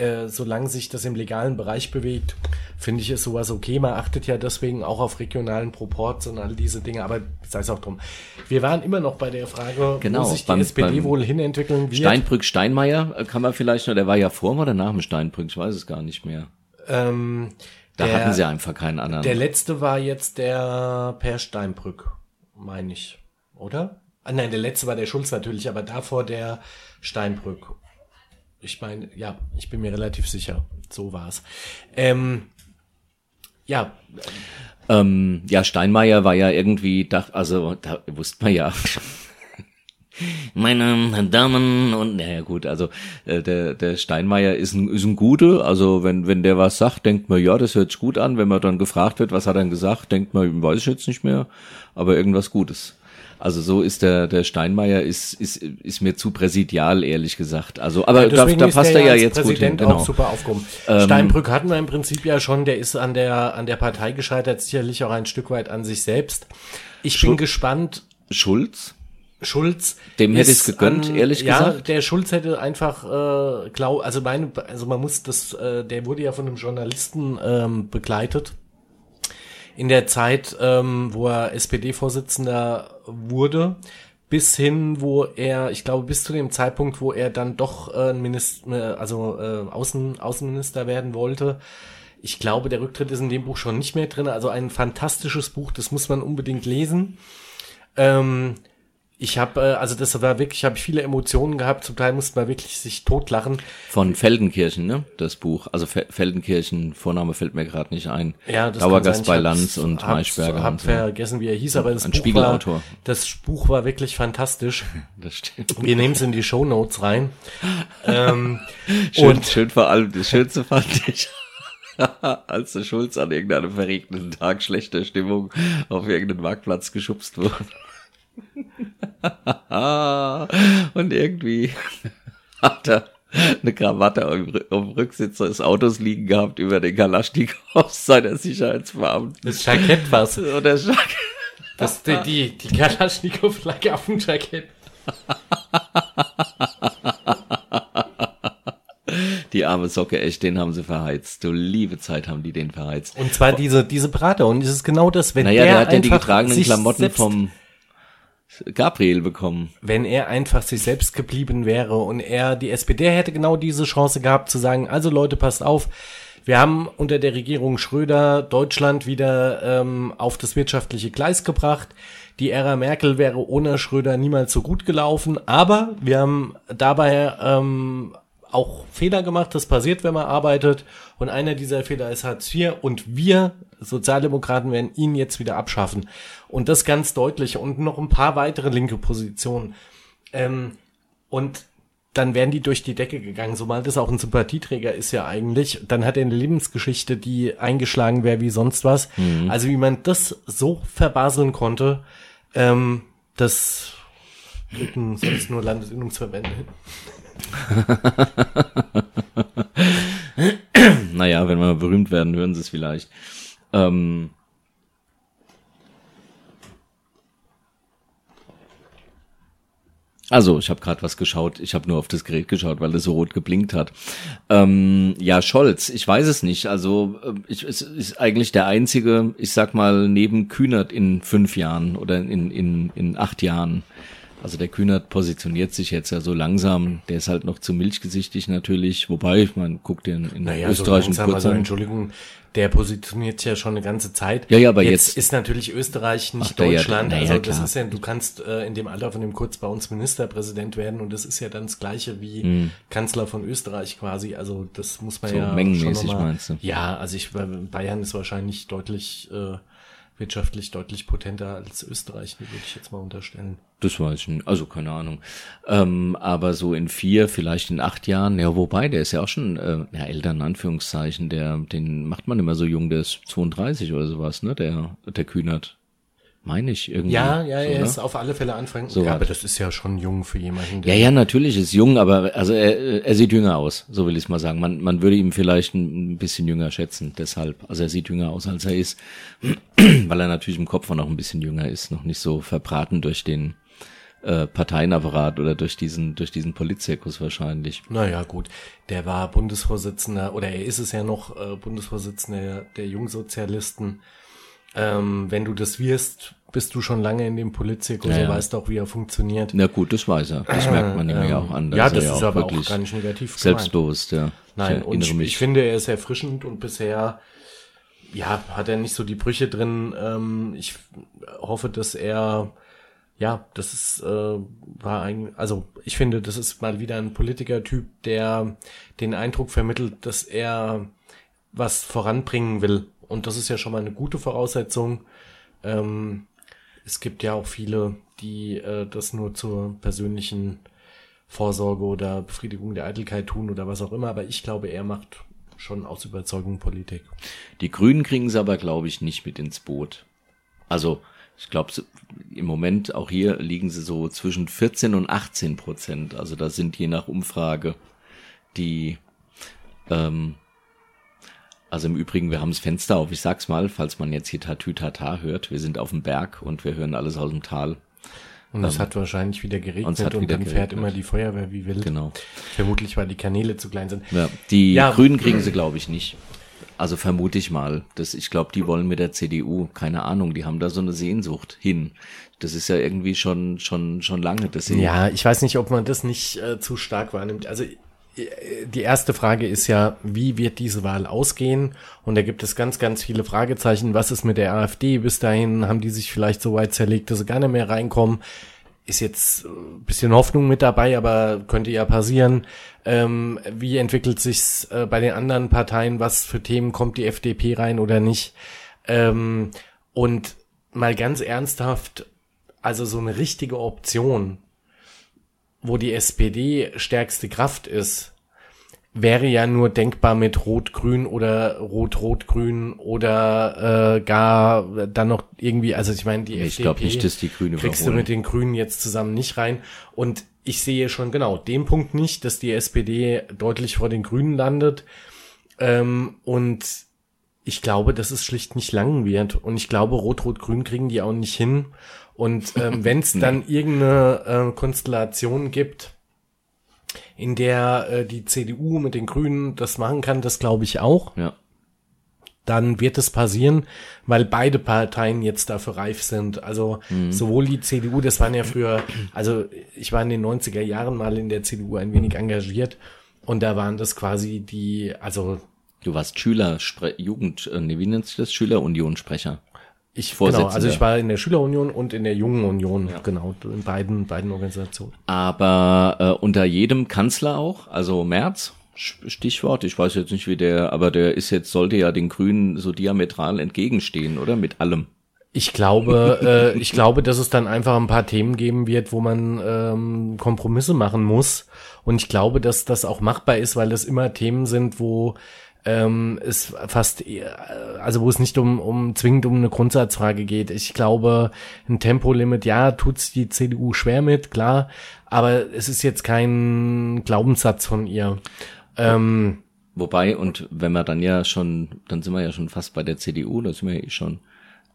äh, solange sich das im legalen Bereich bewegt, finde ich es sowas okay. Man achtet ja deswegen auch auf regionalen Proports und all diese Dinge, aber sei es auch drum. Wir waren immer noch bei der Frage, Genau, wo sich die beim- SPD beim wohl hinentwickeln wird. Steinbrück, Steinmeier äh, kann man vielleicht noch, der war ja vor oder nach dem Steinbrück, ich weiß es gar nicht mehr. ähm, Da der, hatten sie einfach keinen anderen. Der letzte war jetzt der Per Steinbrück, meine ich, oder? Ah, nein, der letzte war der Schulz natürlich, aber davor der Steinbrück. Ich meine, ja, ich bin mir relativ sicher, so war's. Ähm, ja, Ähm, ja, Steinmeier war ja irgendwie, also da wusste man ja. Meine Damen und naja gut, also äh, der der Steinmeier ist ein ist ein Gute, also wenn wenn der was sagt, denkt man ja, das hört sich gut an. Wenn man dann gefragt wird, was hat er denn gesagt, denkt man, weiß ich jetzt nicht mehr, aber irgendwas Gutes. Also so ist der der Steinmeier ist ist ist mir zu präsidial ehrlich gesagt. Also aber da, deswegen da ist passt er ja als jetzt gut hin, Präsident genau. auch super aufgehoben. Steinbrück hatten wir im Prinzip ja schon, der ist an der an der Partei gescheitert, sicherlich auch ein Stück weit an sich selbst. Ich bin gespannt, Schulz, Schulz. Dem hätte ist ich's gegönnt, an- ehrlich ja, gesagt. der Schulz hätte einfach, äh, glaub, also meine, also man muss das, äh, der wurde ja von einem Journalisten ähm, begleitet. In der Zeit, ähm, wo er SPD-Vorsitzender wurde, bis hin, wo er, ich glaube, bis zu dem Zeitpunkt, wo er dann doch äh, Minister, also äh, Außen, Außenminister werden wollte. Ich glaube, der Rücktritt ist in dem Buch schon nicht mehr drin. Also ein fantastisches Buch, das muss man unbedingt lesen. Ähm, ich habe, äh, also das war wirklich, habe ich viele Emotionen gehabt. Zum Teil musste man wirklich sich totlachen. Von Feldenkirchen, ne? Das Buch. Also Fe Feldenkirchen, Vorname fällt mir gerade nicht ein. Ja, das Dauergast bei. Ich Lanz und hab's- Maischberger. Hab und so. vergessen, wie er hieß, aber das Ein Buch Spiegelautor. war, das Buch war wirklich fantastisch. Das stimmt. Wir nehmen es in die Show Notes rein. ähm, Schön, und schön vor allem, das Schönste fand ich, als der Schulz an irgendeinem verregneten Tag schlechter Stimmung auf irgendeinen Marktplatz geschubst wurde. und irgendwie hat er eine Krawatte auf dem Rücksitz des Autos liegen gehabt über den Kalaschnikow seiner Sicherheitsbeamten. das Jackett war's. Und der Schlag Das, die, die, die Kalaschnikow-Flagge auf dem Jackett. Die arme Socke, echt, den haben sie verheizt. Du liebe Zeit haben die den verheizt. Und zwar diese, diese Berater. Und es ist genau das, wenn Naja, der, der hat ja die getragenen Klamotten vom Gabriel bekommen. wenn er einfach sich selbst geblieben wäre und er, die SPD hätte genau diese Chance gehabt zu sagen, also Leute, passt auf, wir haben unter der Regierung Schröder Deutschland wieder ähm, auf das wirtschaftliche Gleis gebracht. Die Ära Merkel wäre ohne Schröder niemals so gut gelaufen, aber wir haben dabei ähm, auch Fehler gemacht, das passiert, wenn man arbeitet. Und einer dieser Fehler ist Hartz IV. Und wir Sozialdemokraten werden ihn jetzt wieder abschaffen. Und das ganz deutlich. Und noch ein paar weitere linke Positionen. Ähm, und dann werden die durch die Decke gegangen, zumal das auch ein Sympathieträger ist ja eigentlich. Dann hat er eine Lebensgeschichte, die eingeschlagen wäre wie sonst was. Also wie man das so verbaseln konnte, ähm, das kriegen sonst nur Landesinnungsverbände hin. Naja, wenn wir mal berühmt werden, hören sie es vielleicht. Ähm, Also, ich habe gerade was geschaut. Ich habe nur auf das Gerät geschaut, weil es so rot geblinkt hat. Ähm, ja, Scholz, ich weiß es nicht. Also, äh, ich, es ist eigentlich der einzige, ich sag mal, neben Kühnert in fünf Jahren oder in, in, in acht Jahren. Also der Kühnert positioniert sich jetzt ja so langsam. Der ist halt noch zu milchgesichtig natürlich. Wobei, man guckt den in naja, Österreich so langsam, und also Entschuldigung, der positioniert sich ja schon eine ganze Zeit. Ja, ja, aber jetzt, jetzt- ist natürlich Österreich nicht Ach, ja, Deutschland. ja, also das klar. ist ja, du kannst äh, in dem Alter von dem kurz bei uns Ministerpräsident werden und das ist ja dann das gleiche wie Hm. Kanzler von Österreich quasi. Also das muss man So ja mengenmäßig schon mal, meinst du? Ja, also ich Bayern ist wahrscheinlich deutlich äh, wirtschaftlich deutlich potenter als Österreich, würde ich jetzt mal unterstellen. Das weiß ich nicht. Also keine Ahnung. Ähm, aber so in vier, vielleicht in acht Jahren, ja, wobei, der ist ja auch schon, äh, ja, älter in Anführungszeichen, der, den macht man immer so jung, der ist 32 oder sowas, ne, der, der Kühnert. Meine ich irgendwie. Ja, ja, so, er ne? ist auf alle Fälle anfangen. So ja, aber das ist ja schon jung für jemanden, Ja, ja, natürlich ist jung, aber also er, er sieht jünger aus, so will ich es mal sagen. Man, man würde ihm vielleicht ein, bisschen jünger schätzen, deshalb. Also er sieht jünger aus, als er ist, weil er natürlich im Kopf auch noch ein bisschen jünger ist, noch nicht so verbraten durch den äh, Parteienapparat oder durch diesen, durch diesen Politzirkus wahrscheinlich. Naja, gut. Der war Bundesvorsitzender, oder er ist es ja noch, äh, Bundesvorsitzender der Jungsozialisten. Ähm, wenn du das wirst, bist du schon lange in dem Politzirkus Ja, und ja. weißt auch, wie er funktioniert. Na gut, das weiß er. Das merkt man ihm ja auch an. Ähm, ja, das ist auch aber auch gar nicht negativ gemeint. selbstbewusst, ja. Nein, ich und ich, ich finde, er ist erfrischend und bisher, ja, hat er nicht so die Brüche drin. Ähm, ich hoffe, dass er, ja, das ist, äh, war ein, also ich finde, das ist mal wieder ein Politikertyp, der den Eindruck vermittelt, dass er was voranbringen will. Und das ist ja schon mal eine gute Voraussetzung. Ähm, es gibt ja auch viele, die äh, das nur zur persönlichen Vorsorge oder Befriedigung der Eitelkeit tun oder was auch immer. Aber ich glaube, er macht schon aus Überzeugung Politik. Die Grünen kriegen es aber, glaube ich, nicht mit ins Boot. Also, ich glaube, im Moment auch hier liegen sie so zwischen 14 und 18 Prozent. Also da sind je nach Umfrage die, ähm, also im Übrigen, wir haben das Fenster auf, ich sag's mal, falls man jetzt hier Tatütata hört, wir sind auf dem Berg und wir hören alles aus dem Tal. Und es hat wahrscheinlich wieder und geregnet und, hat wieder dann fährt geregnet. immer die Feuerwehr wie wild. Genau. Vermutlich, weil die Kanäle zu klein sind. Ja, die Ja. Grünen kriegen sie, glaube ich, nicht. Also vermute ich mal. Das, ich glaube, die wollen mit der CDU, keine Ahnung, die haben da so eine Sehnsucht hin. Das ist ja irgendwie schon, schon, schon lange. Das Ja, ich weiß nicht, ob man das nicht äh, zu stark wahrnimmt. Also die erste Frage ist ja, wie wird diese Wahl ausgehen? Und da gibt es ganz, ganz viele Fragezeichen. Was ist mit der AfD? Bis dahin haben die sich vielleicht so weit zerlegt, dass sie gar nicht mehr reinkommen. Ist jetzt äh, bisschen Hoffnung mit dabei, aber könnte ja passieren. Ähm, wie entwickelt sich's äh, bei den anderen Parteien? Was für Themen kommt die FDP rein oder nicht? Ähm, und mal ganz ernsthaft, also so eine richtige Option, wo die SPD stärkste Kraft ist, wäre ja nur denkbar mit Rot-Grün oder Rot-Rot-Grün oder äh, gar dann noch irgendwie, also ich meine, die Ich FDP nicht, dass die Grüne kriegst du überholen. mit den Grünen jetzt zusammen nicht rein. Und ich sehe schon genau den Punkt nicht, dass die SPD deutlich vor den Grünen landet. Ähm, und ich glaube, dass es schlicht nicht lang wird. Und ich glaube, Rot-Rot-Grün kriegen die auch nicht hin. Und ähm, wenn es dann irgendeine äh, Konstellation gibt, in der äh, die CDU mit den Grünen das machen kann, das glaube ich auch, Ja. dann wird es passieren, weil beide Parteien jetzt dafür reif sind. Also sowohl die CDU, das waren ja früher, also ich war in den 90er Jahren mal in der CDU ein wenig engagiert und da waren das quasi die, also Du warst Schüler, Spre Jugend, äh, nee, wie nennt sich das? Schülerunionsprecher. Ich, genau, also Vorsitzender. ich war in der Schülerunion und in der Jungen Union, genau, in beiden, beiden Organisationen. Aber äh, unter jedem Kanzler auch, also Merz, Sch- Stichwort, ich weiß jetzt nicht wie der, aber der ist jetzt, sollte ja den Grünen so diametral entgegenstehen, oder? Mit allem. Ich glaube, äh, ich glaube, dass es dann einfach ein paar Themen geben wird, wo man ähm, Kompromisse machen muss. Und ich glaube, dass das auch machbar ist, weil das immer Themen sind, wo ähm, es fast, eher- also wo es nicht um, um zwingend um eine Grundsatzfrage geht. Ich glaube, ein Tempolimit, ja, tut's die CDU schwer mit, klar, aber es ist jetzt kein Glaubenssatz von ihr. Ähm, Wobei, und wenn wir dann ja schon, dann sind wir ja schon fast bei der CDU, da sind wir ja eh schon.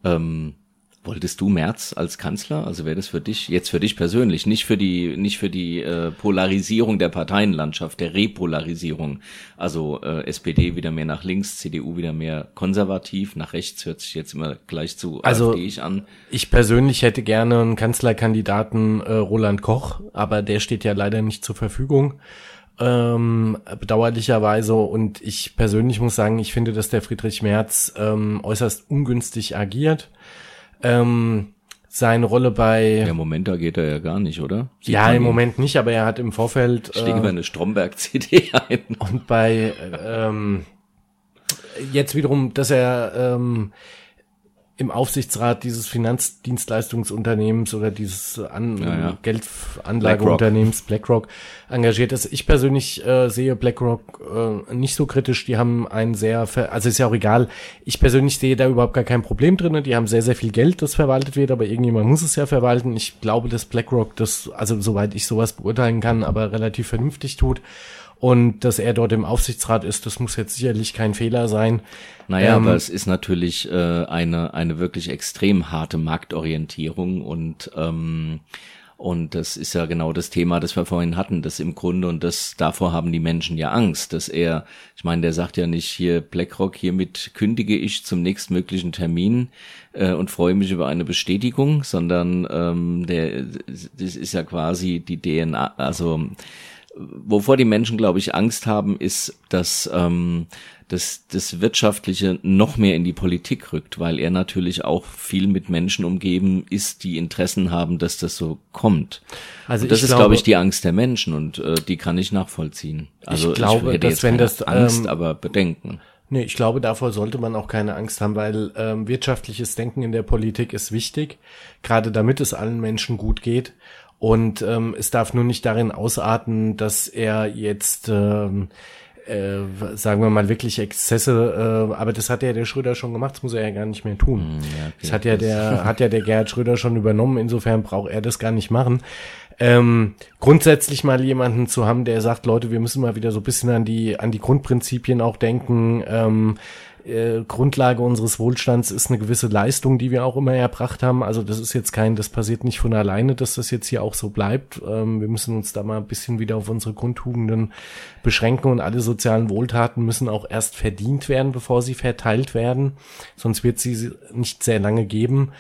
Ähm, Wolltest du Merz als Kanzler? Also wäre das für dich, jetzt für dich persönlich, nicht für die, nicht für die äh, Polarisierung der Parteienlandschaft, der Repolarisierung. Also äh, SPD wieder mehr nach links, CDU wieder mehr konservativ, nach rechts hört sich jetzt immer gleich zu also, AfD ich an. Ich persönlich hätte gerne einen Kanzlerkandidaten äh, Roland Koch, aber der steht ja leider nicht zur Verfügung ähm, bedauerlicherweise. Und ich persönlich muss sagen, ich finde, dass der Friedrich Merz ähm, äußerst ungünstig agiert. Ähm, seine Rolle bei. Ja, im Moment, da geht er ja gar nicht, oder? Sieht ja, im Moment nicht, aber er hat im Vorfeld. Ich lege äh, eine Stromberg-CD ein. Und bei ähm, jetzt wiederum, dass er ähm, im Aufsichtsrat dieses Finanzdienstleistungsunternehmens oder dieses An ja, ja. Geldanlageunternehmens BlackRock. BlackRock engagiert ist. Ich persönlich äh, sehe BlackRock äh, nicht so kritisch. Die haben ein sehr, also ist ja auch egal. Ich persönlich sehe da überhaupt gar kein Problem drin. Die haben sehr, sehr viel Geld, das verwaltet wird, aber irgendjemand muss es ja verwalten. Ich glaube, dass BlackRock das, also soweit ich sowas beurteilen kann, aber relativ vernünftig tut. Und dass er dort im Aufsichtsrat ist, das muss jetzt sicherlich kein Fehler sein. Naja, ähm, aber es ist natürlich äh, eine, eine wirklich extrem harte Marktorientierung und ähm, und das ist ja genau das Thema, das wir vorhin hatten, das im Grunde, und das davor haben die Menschen ja Angst, dass er, ich meine, der sagt ja nicht hier BlackRock, hiermit kündige ich zum nächstmöglichen Termin äh, und freue mich über eine Bestätigung, sondern ähm, der, das ist ja quasi die DNA, also wovor die Menschen, glaube ich, Angst haben, ist, dass ähm, das, das Wirtschaftliche noch mehr in die Politik rückt, weil er natürlich auch viel mit Menschen umgeben ist, die Interessen haben, dass das so kommt. Also und das ist, glaube, glaube ich, die Angst der Menschen und äh, die kann ich nachvollziehen. Also ich glaube, ich dass wenn das Angst, ähm, aber Bedenken. Nee, ich glaube, davor sollte man auch keine Angst haben, weil ähm, wirtschaftliches Denken in der Politik ist wichtig, gerade damit es allen Menschen gut geht. Und ähm, es darf nur nicht darin ausarten, dass er jetzt ähm, äh, sagen wir mal wirklich Exzesse, äh, aber das hat ja der Schröder schon gemacht, das muss er ja gar nicht mehr tun. Hm, ja, okay. Das hat ja der, hat ja der Gerhard Schröder schon übernommen, insofern braucht er das gar nicht machen. Ähm, grundsätzlich mal jemanden zu haben, der sagt, Leute, wir müssen mal wieder so ein bisschen an die, an die Grundprinzipien auch denken, ähm, äh, Grundlage unseres Wohlstands ist eine gewisse Leistung, die wir auch immer erbracht haben. Also das ist jetzt kein, das passiert nicht von alleine, dass das jetzt hier auch so bleibt. Ähm, wir müssen uns da mal ein bisschen wieder auf unsere Grundtugenden beschränken und alle sozialen Wohltaten müssen auch erst verdient werden, bevor sie verteilt werden. Sonst wird sie nicht sehr lange geben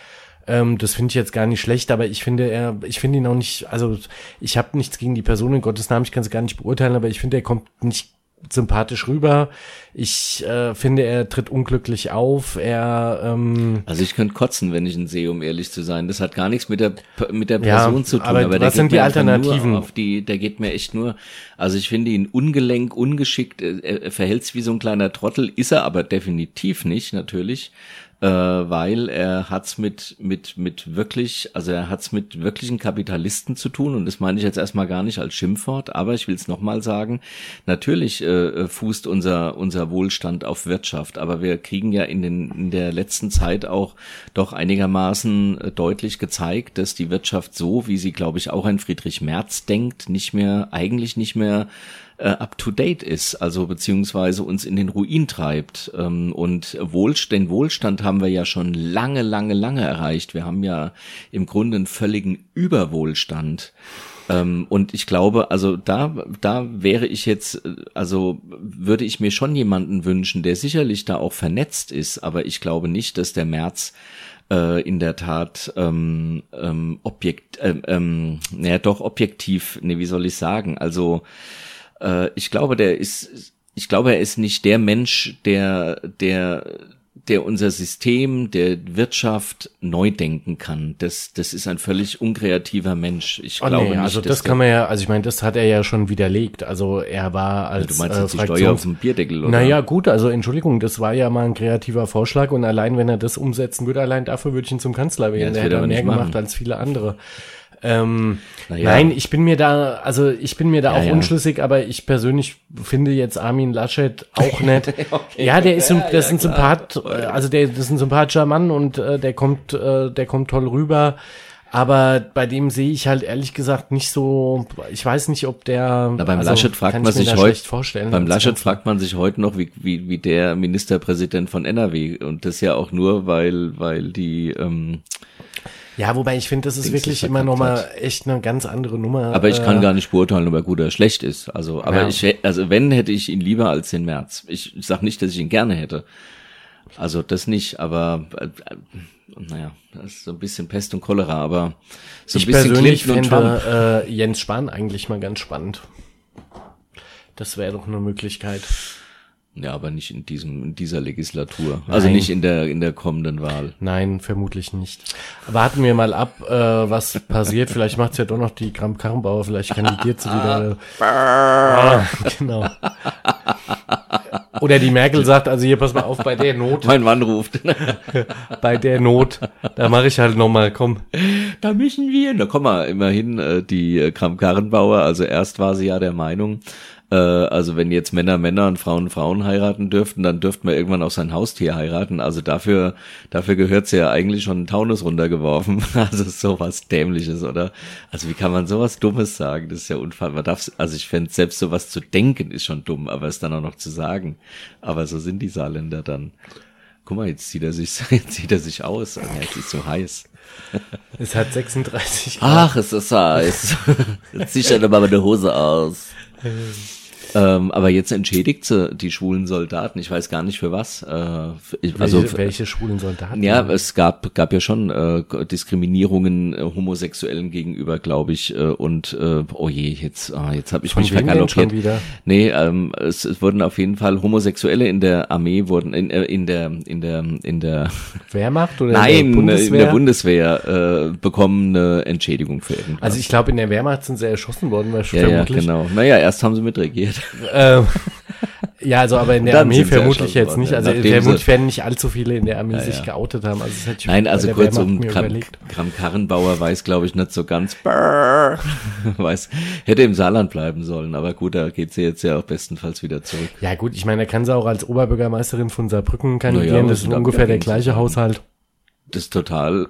ähm, das finde ich jetzt gar nicht schlecht, aber ich finde er, ich finde ihn auch nicht, also ich habe nichts gegen die Person in Gottes Namen, ich kann es gar nicht beurteilen, aber ich finde, er kommt nicht sympathisch rüber. Ich äh, finde, er tritt unglücklich auf. Er ähm, also ich könnte kotzen, wenn ich ihn sehe, um ehrlich zu sein. Das hat gar nichts mit der mit der Person ja, zu tun. Aber, aber was sind die Alternativen? Auf die, der geht mir echt nur. Also ich finde ihn ungelenk, ungeschickt. Er, er verhält sich wie so ein kleiner Trottel. Ist er aber definitiv nicht, natürlich äh, weil er hat's mit mit mit wirklich, also er hat's mit wirklichen Kapitalisten zu tun und das meine ich jetzt erstmal gar nicht als Schimpfwort, aber ich will es nochmal sagen. Natürlich äh, fußt unser unser Wohlstand auf Wirtschaft, aber wir kriegen ja in den in der letzten Zeit auch doch einigermaßen äh, deutlich gezeigt, dass die Wirtschaft so, wie sie glaube ich auch ein Friedrich Merz denkt, nicht mehr eigentlich nicht mehr äh, up to date ist, also beziehungsweise uns in den Ruin treibt. Ähm, und Wohlst den Wohlstand haben wir ja schon lange, lange, lange erreicht. Wir haben ja im Grunde einen völligen Überwohlstand. Ähm, und ich glaube, also da, da wäre ich jetzt, also würde ich mir schon jemanden wünschen, der sicherlich da auch vernetzt ist, aber ich glaube nicht, dass der März äh, in der Tat ähm, ähm, objekt, äh, ähm, naja, doch objektiv, nee, wie soll ich sagen, also äh, ich glaube, der ist, ich glaube, er ist nicht der Mensch, der, der, der unser System der Wirtschaft neu denken kann. Das, das ist ein völlig unkreativer Mensch. Ich oh, glaube nee, nicht, also das kann man ja, also ich meine, das hat er ja schon widerlegt. Also er war als Du meinst äh, jetzt die Steuer auf dem Bierdeckel, oder? Naja, gut, also Entschuldigung, das war ja mal ein kreativer Vorschlag und allein wenn er das umsetzen würde, allein dafür würde ich ihn zum Kanzler wählen. Ja, der hätte mehr gemacht als viele andere. Ähm, ja. Nein, ich bin mir da, also ich bin mir da ja, auch ja. unschlüssig, aber ich persönlich finde jetzt Armin Laschet auch nett. okay. Ja, der ist, das ist ein Sympath, also der, das ist ein sympathischer Mann und äh, der kommt, äh, der kommt toll rüber. Aber bei dem sehe ich halt ehrlich gesagt nicht so, ich weiß nicht, ob der. Na, beim also, Laschet fragt man sich heute, vorstellen. beim Laschet fragt man sich heute noch, wie, wie, wie der Ministerpräsident von NRW. Und das ja auch nur, weil, weil die, ähm, Ja, wobei ich finde, das ist Dings wirklich immer nochmal echt eine ganz andere Nummer. aber ich kann Äh, gar nicht beurteilen, ob er gut oder schlecht ist. Also, aber Ja. ich, also wenn, hätte ich ihn lieber als den März. Ich, ich sag nicht, dass ich ihn gerne hätte. Also das nicht, aber äh, naja, das ist so ein bisschen Pest und Cholera, aber so ein Ich bisschen persönlich Clinton Trump. finde äh, Jens Spahn eigentlich mal ganz spannend. Das wäre doch eine Möglichkeit. Ja, aber nicht in diesem, in dieser Legislatur. Also Nein. nicht in der, in der kommenden Wahl. Nein, vermutlich nicht. Warten wir mal ab, äh, was passiert. Vielleicht macht's ja doch noch die Kramp-Karrenbauer. Vielleicht kandidiert sie wieder. ah, genau. Oder die Merkel sagt, also hier, pass mal auf, bei der Not, Mein Mann ruft. bei der Not, da mache ich halt noch mal, komm. da müssen wir. Da komm mal, immerhin äh, die äh, Kramp-Karrenbauer. Also erst war sie ja der Meinung, äh, also wenn jetzt Männer Männer und Frauen Frauen heiraten dürften, dann dürften wir irgendwann auch sein Haustier heiraten. Also dafür, dafür gehört sie ja eigentlich schon einen Taunus runtergeworfen. Also sowas Dämliches, oder? Also wie kann man sowas Dummes sagen? Das ist ja unfall. Man darf, also ich fände selbst sowas zu denken ist schon dumm, aber es dann auch noch zu sagen. Aber so sind die Saarländer dann. Guck mal, jetzt zieht er sich, jetzt zieht er sich aus. Ja, es ist so heiß. Es hat 36 Grad. Ach, es ist heiß. Jetzt zieh ich dann mal meine Hose aus. Ähm, aber jetzt entschädigt sie die schwulen Soldaten. Ich weiß gar nicht für was. Äh, ich- also welche, welche schwulen Soldaten? ja, es gab gab ja schon äh, Diskriminierungen äh, Homosexuellen gegenüber, glaube ich. Äh, und äh, oh je, jetzt ah, jetzt habe ich Von mich vergaloppiert. Nee, ähm, es, es wurden auf jeden Fall Homosexuelle in der Armee wurden in, äh, in der in der in der Wehrmacht oder Nein, in der Bundeswehr? in der Bundeswehr äh, bekommen eine Entschädigung für irgendwas. also ich glaube, in der Wehrmacht sind sie erschossen worden, weil ja, ja, genau. Naja, erst haben sie mitregiert. Ähm, ja, also aber in der Armee vermutlich erschossen jetzt worden, nicht. ja, Also vermutlich werden nicht allzu viele in der Armee Ja, sich ja. geoutet haben. Also ich Nein, also der kurz Wehrmacht um mir Kram. Kram Karrenbauer weiß, glaube ich, nicht so ganz. Weiß, hätte im Saarland bleiben sollen, aber gut, da geht sie jetzt ja auch bestenfalls wieder zurück. Ja gut, ich meine, da kann sie auch als Oberbürgermeisterin von Saarbrücken kandidieren. Naja, das ist ungefähr der gleiche. Haushalt. Das ist total,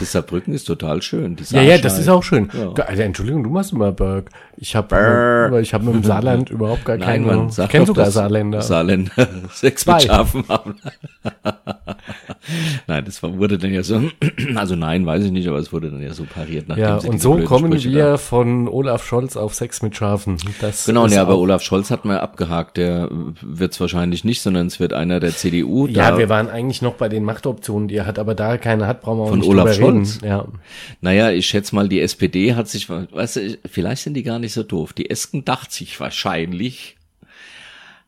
das Saarbrücken ist total schön. Ja, ja, das ist auch schön. Ja. Also, Entschuldigung, du machst immer Berg. Ich habe ich habe mit dem Saarland überhaupt gar Nein, keine. man ich kenne sogar Saarländer. Saarländer Sex Zwei. mit Schafen haben. nein, das wurde dann ja so, also nein, weiß ich nicht, aber es wurde dann ja so pariert. nachdem ja, und so kommen Sprüche wir da- von Olaf Scholz auf Sex mit Schafen. Das Genau, ja, aber Olaf Scholz hat mal abgehakt. Der wird es wahrscheinlich nicht, sondern es wird einer der CDU. Ja, wir waren eigentlich noch bei den Machtoptionen, die er hat, aber da keine hat, brauchen wir auch nicht Olaf reden. Scholz? Ja. Naja, ich schätze mal, die SPD hat sich, weißt du, vielleicht sind die gar nicht so doof. Die Esken dachte sich wahrscheinlich,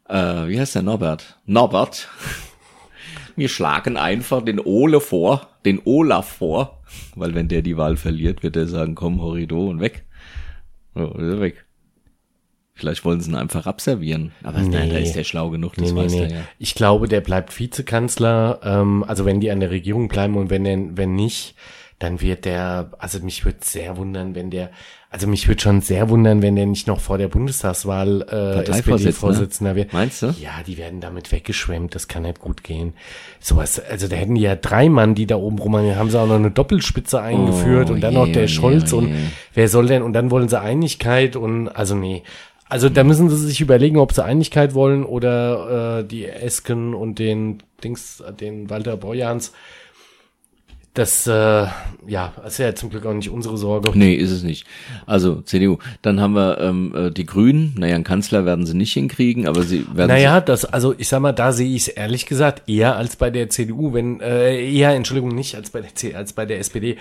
äh, wie heißt der Norbert? Norbert. Wir schlagen einfach den Ole vor, den Olaf vor, weil wenn der die Wahl verliert, wird er sagen, komm, Horrido und weg. So, ist er weg. Vielleicht wollen sie ihn einfach abservieren. Aber nein, da Nee. ist der schlau genug, das Nee, nee, weiß nee. er ja. Ich glaube, der bleibt Vizekanzler. Ähm, also wenn die an der Regierung bleiben und wenn er, wenn nicht, dann wird der, also mich würde sehr wundern, wenn der, also mich würde schon sehr wundern, wenn der nicht noch vor der Bundestagswahl äh? SPD-Vorsitzender wird. Meinst du? Ja, die werden damit weggeschwemmt. Das kann nicht gut gehen. Sowas, also da hätten die ja drei Mann, die da oben rum, haben sie auch noch eine Doppelspitze eingeführt Oh und dann je, noch der oh Scholz oh und wer soll denn, und dann wollen sie Einigkeit und, also nee. Also da müssen sie sich überlegen, ob sie Einigkeit wollen oder äh, die Esken und den Dings, den Walter Borjans. Das, äh, ja, ist ja zum Glück auch nicht unsere Sorge. Nee, ist es nicht. Also CDU. Dann haben wir ähm, äh, die Grünen. Naja, einen Kanzler werden sie nicht hinkriegen, aber sie werden Naja, das, also ich sag mal, da sehe ich es ehrlich gesagt eher als bei der CDU, wenn, äh, eher, Entschuldigung, nicht als bei der C, als bei der SPD.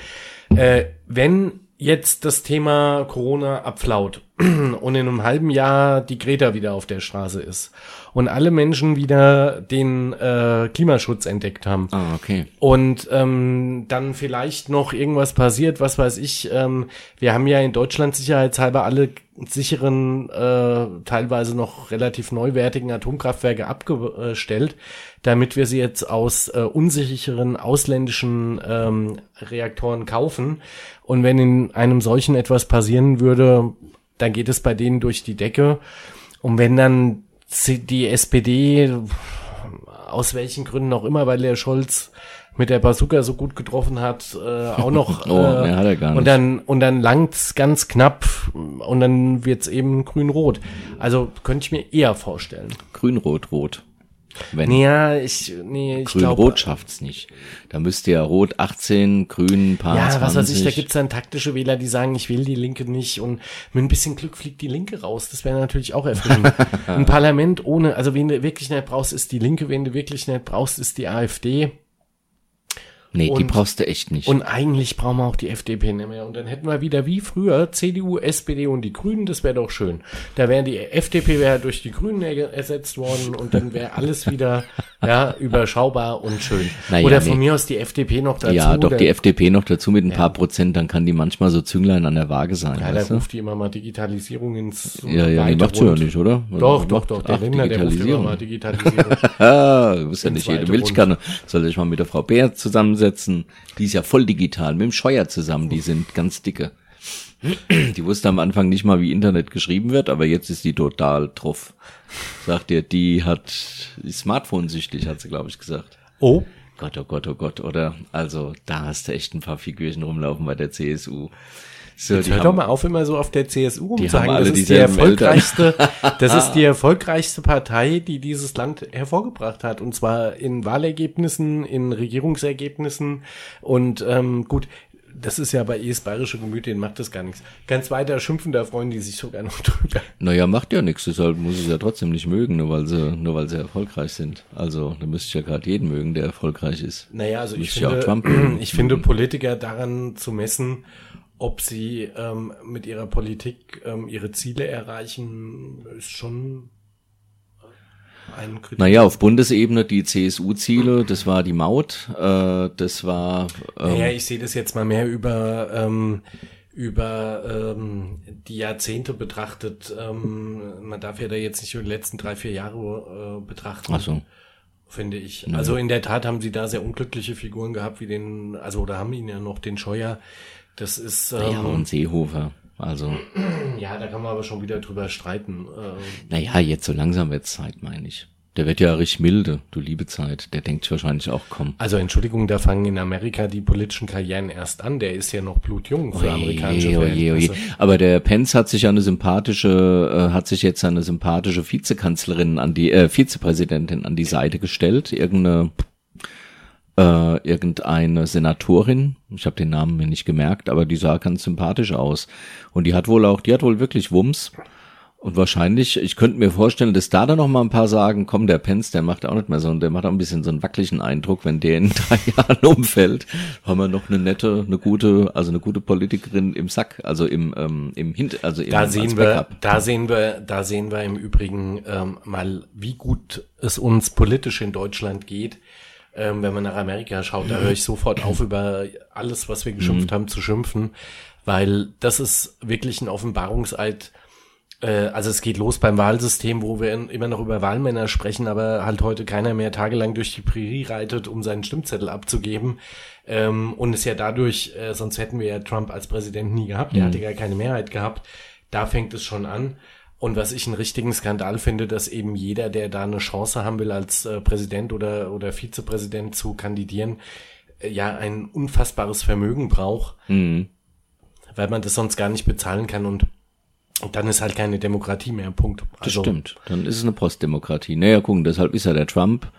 Äh, wenn jetzt das Thema Corona abflaut und in einem halben Jahr die Greta wieder auf der Straße ist und alle Menschen wieder den äh, Klimaschutz entdeckt haben, Ah, okay. und ähm, dann vielleicht noch irgendwas passiert, was weiß ich. Ähm, wir haben ja in Deutschland sicherheitshalber alle sicheren, äh, teilweise noch relativ neuwertigen Atomkraftwerke abgestellt, damit wir sie jetzt aus äh, unsicheren ausländischen ähm, Reaktoren kaufen. Und wenn in einem solchen etwas passieren würde, dann geht es bei denen durch die Decke. Und wenn dann die SPD aus welchen Gründen auch immer, weil der Scholz mit der Bazooka so gut getroffen hat, äh, auch noch. oh, äh, mehr hat er gar nicht. Und dann, und dann langt's ganz knapp und dann wird's eben grün-rot. Also könnte ich mir eher vorstellen. Grün-rot-rot. Wenn ja, ich, nee, ich Grün-Rot schafft's nicht. Da müsste ja Rot 18, Grün paar Ja, 20. was weiß ich, da gibt's dann taktische Wähler, die sagen, ich will die Linke nicht und mit ein bisschen Glück fliegt die Linke raus. Das wäre natürlich auch erfüllend. ein Parlament ohne, also wen du wirklich nicht brauchst, ist die Linke, wen du wirklich nicht brauchst, ist die AfD. Nee, und, die brauchst du echt nicht. Und eigentlich brauchen wir auch die FDP nicht mehr. Und dann hätten wir wieder wie früher CDU, SPD und die Grünen, das wäre doch schön. Da wären die FDP wäre durch die Grünen er ersetzt worden und dann wäre alles wieder ja überschaubar und schön. Naja, Oder von nee. mir aus die FDP noch dazu. Ja, doch die FDP noch dazu mit ein ja. paar Prozent, dann kann die manchmal so Zünglein an der Waage sein. Ja, da ruft die immer mal Digitalisierung ins Ja, ja, die macht sie ja nicht, oder? Doch, doch, doch, der Lindner, der ruft immer mal Digitalisierung. du musst ja nicht jede Milchkanne. Soll ich mal mit der Frau Bär zusammen zusammensetzen. Die ist ja voll digital, mit dem Scheuer zusammen, die sind ganz dicke. Die wusste am Anfang nicht mal, wie Internet geschrieben wird, aber jetzt ist die total truff. Sagt ihr, die hat Smartphone-süchtig, hat sie, glaube ich, gesagt. Oh. Gott, oh Gott, oh Gott, oder? Also, da hast du echt ein paar Figürchen rumlaufen bei der CSU. So, Jetzt hör haben, doch mal auf, immer so auf der CSU zu sagen, das ist die erfolgreichste, das ist die erfolgreichste Partei, die dieses Land hervorgebracht hat. Und zwar in Wahlergebnissen, in Regierungsergebnissen. Und ähm, gut, das ist ja bei ES bayerische Gemüt, denen macht das gar nichts. Ganz weiter schimpfen, da freuen die sich sogar noch drüber. Naja, macht ja nichts, deshalb muss es ja trotzdem nicht mögen, nur weil sie, nur weil sie erfolgreich sind. Also, da müsste ich ja gerade jeden mögen, der erfolgreich ist. Naja, also ich finde, ich finde Politiker daran zu messen, ob sie ähm, mit ihrer Politik ähm, ihre Ziele erreichen, ist schon ein Kriterium. Naja, auf Bundesebene die CSU-Ziele, das war die Maut, äh, das war. Ähm, naja, ich sehe das jetzt mal mehr über ähm, über ähm, die Jahrzehnte betrachtet. Ähm, man darf ja da jetzt nicht über die letzten drei, vier Jahre äh, betrachten. Ach so finde ich. Also in der Tat haben sie da sehr unglückliche Figuren gehabt, wie den, also oder haben ihn ja noch den Scheuer, das ist. Ähm, ja, und Seehofer. Also. Ja, da kann man aber schon wieder drüber streiten. Ähm, naja, jetzt so langsam wird Zeit, meine ich. Der wird ja richtig milde, du liebe Zeit. Der denkt wahrscheinlich auch, komm. Also Entschuldigung, da fangen in Amerika die politischen Karrieren erst an. Der ist ja noch blutjung für oje, amerikanische oje, oje. Aber der Pence hat sich eine sympathische, äh, hat sich jetzt eine sympathische Vizekanzlerin an die, äh, Vizepräsidentin an die Seite gestellt. Irgendeine äh, irgendeine Senatorin, ich habe den Namen mir nicht gemerkt, aber die sah ganz sympathisch aus. Und die hat wohl auch, die hat wohl wirklich Wumms. Und wahrscheinlich, ich könnte mir vorstellen, dass da dann noch mal ein paar sagen, komm, der Pence, der macht auch nicht mehr so, der macht auch ein bisschen so einen wackeligen Eindruck, wenn der in drei Jahren umfällt, haben wir noch eine nette, eine gute, also eine gute Politikerin im Sack, also im, ähm, im Hint, also im da sehen wir, da sehen wir, da sehen wir im Übrigen ähm, mal, wie gut es uns politisch in Deutschland geht ähm, wenn man nach Amerika schaut, da höre ich sofort auf, über alles, was wir geschimpft mhm. haben, zu schimpfen, weil das ist wirklich ein Offenbarungseid. Äh, also es geht los beim Wahlsystem, wo wir immer noch über Wahlmänner sprechen, aber halt heute keiner mehr tagelang durch die Prärie reitet, um seinen Stimmzettel abzugeben. Ähm, und es ja dadurch, äh, sonst hätten wir ja Trump als Präsident nie gehabt, der mhm. hatte gar keine Mehrheit gehabt. Da fängt es schon an. Und was ich einen richtigen Skandal finde, dass eben jeder, der da eine Chance haben will, als äh, Präsident oder, oder Vizepräsident zu kandidieren, äh, ja ein unfassbares Vermögen braucht, mhm. weil man das sonst gar nicht bezahlen kann und dann ist halt keine Demokratie mehr, Punkt. Also, das stimmt. Dann ist es eine Postdemokratie. Naja, gucken, deshalb ist ja der Trump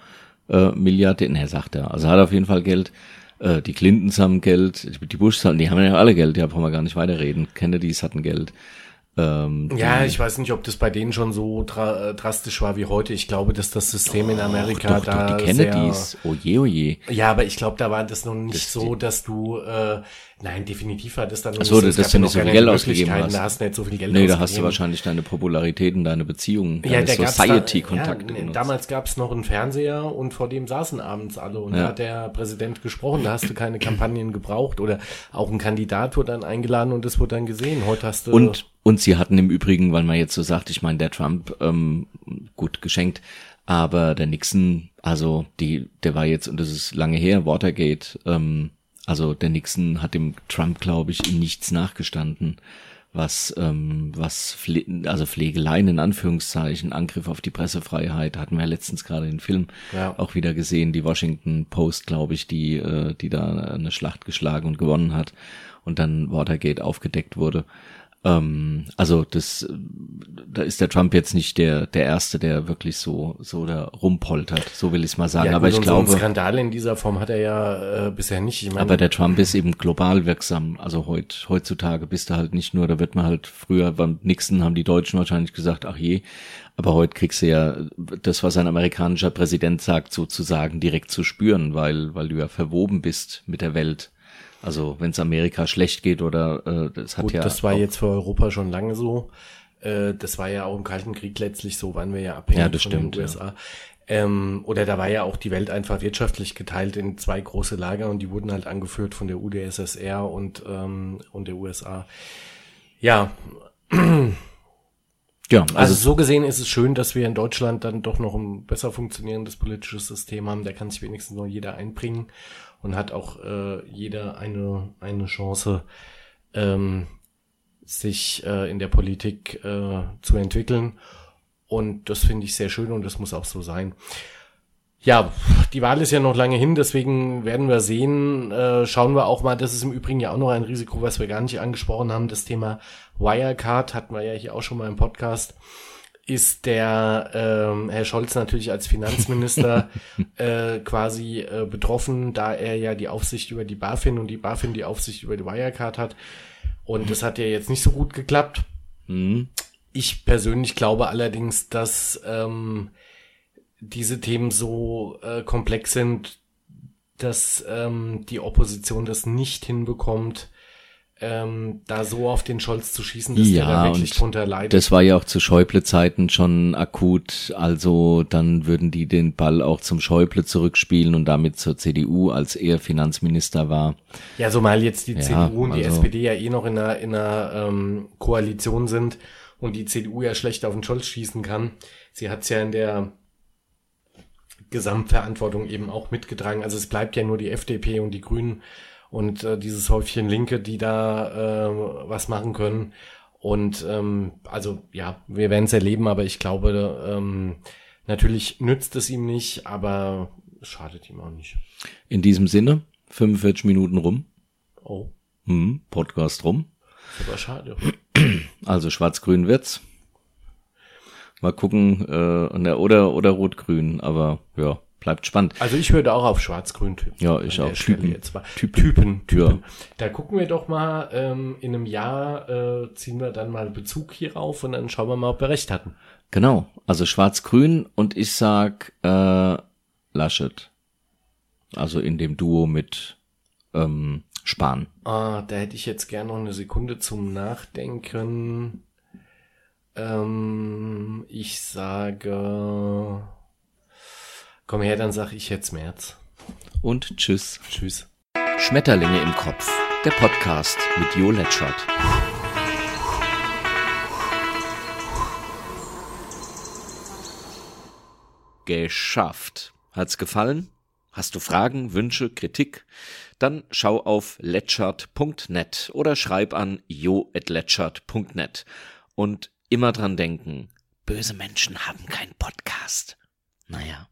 äh, Milliardär, ne, sagt er. Also hat auf jeden Fall Geld. Äh, die Clintons haben Geld, die Bushs haben, die haben ja alle Geld, ja, brauchen wir gar nicht weiterreden. Kennedys hatten Geld. Ähm, ja, ich weiß nicht, ob das bei denen schon so dra drastisch war wie heute. Ich glaube, dass das System oh, in Amerika doch, da doch, die Kennedys, sehr, oje, oje. Ja, aber ich glaube, da war das noch nicht das so, dass du äh, Nein, definitiv hat es dann Ach so, dass du nicht so viel Geld ausgegeben hast. Da hast du nicht so viel Geld Nee, da hast du wahrscheinlich deine Popularität und deine Beziehungen, deine ja, Society-Kontakte. Ja, damals gab's noch einen Fernseher und vor dem saßen abends alle und ja. da hat der Präsident gesprochen, da hast du keine Kampagnen gebraucht oder auch ein Kandidat wurde dann eingeladen und es wurde dann gesehen. Heute hast du... Und, und sie hatten im Übrigen, weil man jetzt so sagt, ich meine, der Trump, ähm, gut geschenkt, aber der Nixon, also die, der war jetzt, und das ist lange her, Watergate, ähm, also der Nixon hat dem Trump, glaube ich, in nichts nachgestanden. was, ähm, was Pfle also Pflegeleien in Anführungszeichen, Angriff auf die Pressefreiheit, hatten wir ja letztens gerade den Film ja. auch wieder gesehen, die Washington Post, glaube ich, die, äh, die da eine Schlacht geschlagen und gewonnen hat und dann Watergate aufgedeckt wurde. Ähm, also das, da ist der Trump jetzt nicht der der erste, der wirklich so so da rumpoltert. So will ich es mal sagen. Ja, aber ich glaube, so Skandal in dieser Form hat er ja äh, bisher nicht. Ich meine, aber der Trump ist eben global wirksam. Also heut, heutzutage bist du halt nicht nur, da wird man halt früher beim Nixon haben die Deutschen wahrscheinlich gesagt, ach je. Aber heute kriegst du ja das, was ein amerikanischer Präsident sagt, sozusagen direkt zu spüren, weil weil du ja verwoben bist mit der Welt. Also wenn es Amerika schlecht geht oder äh, das hat Gut, ja. Das war jetzt für Europa schon lange so. Äh, das war ja auch im Kalten Krieg letztlich so, waren wir ja abhängig ja, das von stimmt, den USA. Ja. Ähm, oder da war ja auch die Welt einfach wirtschaftlich geteilt in zwei große Lager und die wurden halt angeführt von der UdSSR und, ähm, und der USA. Ja. Ja, also, also, so gesehen ist es schön, dass wir in Deutschland dann doch noch ein besser funktionierendes politisches System haben. Da kann sich wenigstens noch jeder einbringen und hat auch äh, jeder eine, eine Chance, ähm, sich äh, in der Politik äh, zu entwickeln. Und das finde ich sehr schön und das muss auch so sein. Ja, die Wahl ist ja noch lange hin, deswegen werden wir sehen. Äh, schauen wir auch mal, das ist im Übrigen ja auch noch ein Risiko, was wir gar nicht angesprochen haben. Das Thema Wirecard hatten wir ja hier auch schon mal im Podcast ist der ähm, Herr Scholz natürlich als Finanzminister äh, quasi äh, betroffen, da er ja die Aufsicht über die BaFin und die BaFin die Aufsicht über die Wirecard hat. Und das hat ja jetzt nicht so gut geklappt. Mhm. Ich persönlich glaube allerdings, dass ähm, diese Themen so äh, komplex sind, dass ähm, die Opposition das nicht hinbekommt, ähm, da so auf den Scholz zu schießen, dass ja, der da wirklich drunter leidet. Das war ja auch zu Schäuble-Zeiten schon akut. Also dann würden die den Ball auch zum Schäuble zurückspielen und damit zur CDU, als er Finanzminister war. Ja, so mal jetzt die ja, CDU und die also, SPD ja eh noch in einer, in einer ähm, Koalition sind und die CDU ja schlecht auf den Scholz schießen kann. Sie hat's ja in der Gesamtverantwortung eben auch mitgetragen. Also es bleibt ja nur die FDP und die Grünen und äh, dieses Häufchen Linke, die da äh, was machen können. Und ähm, also ja, wir werden es erleben, aber ich glaube, ähm, natürlich nützt es ihm nicht, aber es schadet ihm auch nicht. In diesem Sinne, 45 Minuten rum. Oh. Hm, Podcast rum. Aber schade. Also schwarz-grün wird's. Mal gucken, äh, oder, oder rot-grün, aber ja bleibt spannend. Also ich würde auch auf Schwarz-Grün tippen. Ja, ich auch. Typen. Jetzt mal. Typen. Typen. Typen. Ja. Da gucken wir doch mal, ähm, in einem Jahr äh, ziehen wir dann mal Bezug hierauf und dann schauen wir mal, ob wir recht hatten. Genau. Also Schwarz-Grün und ich sag äh, Laschet. Also in dem Duo mit ähm, Spahn. Ah, da hätte ich jetzt gerne noch eine Sekunde zum Nachdenken. Ähm, ich sage Komm her, dann sag ich jetzt März. Und tschüss. Tschüss. Schmetterlinge im Kopf. Der Podcast mit Jo Letschert. Geschafft. Hat's gefallen? Hast du Fragen, Wünsche, Kritik? Dann schau auf letschert.net oder schreib an jo.letschert.net. Und immer dran denken, böse Menschen haben keinen Podcast. Naja.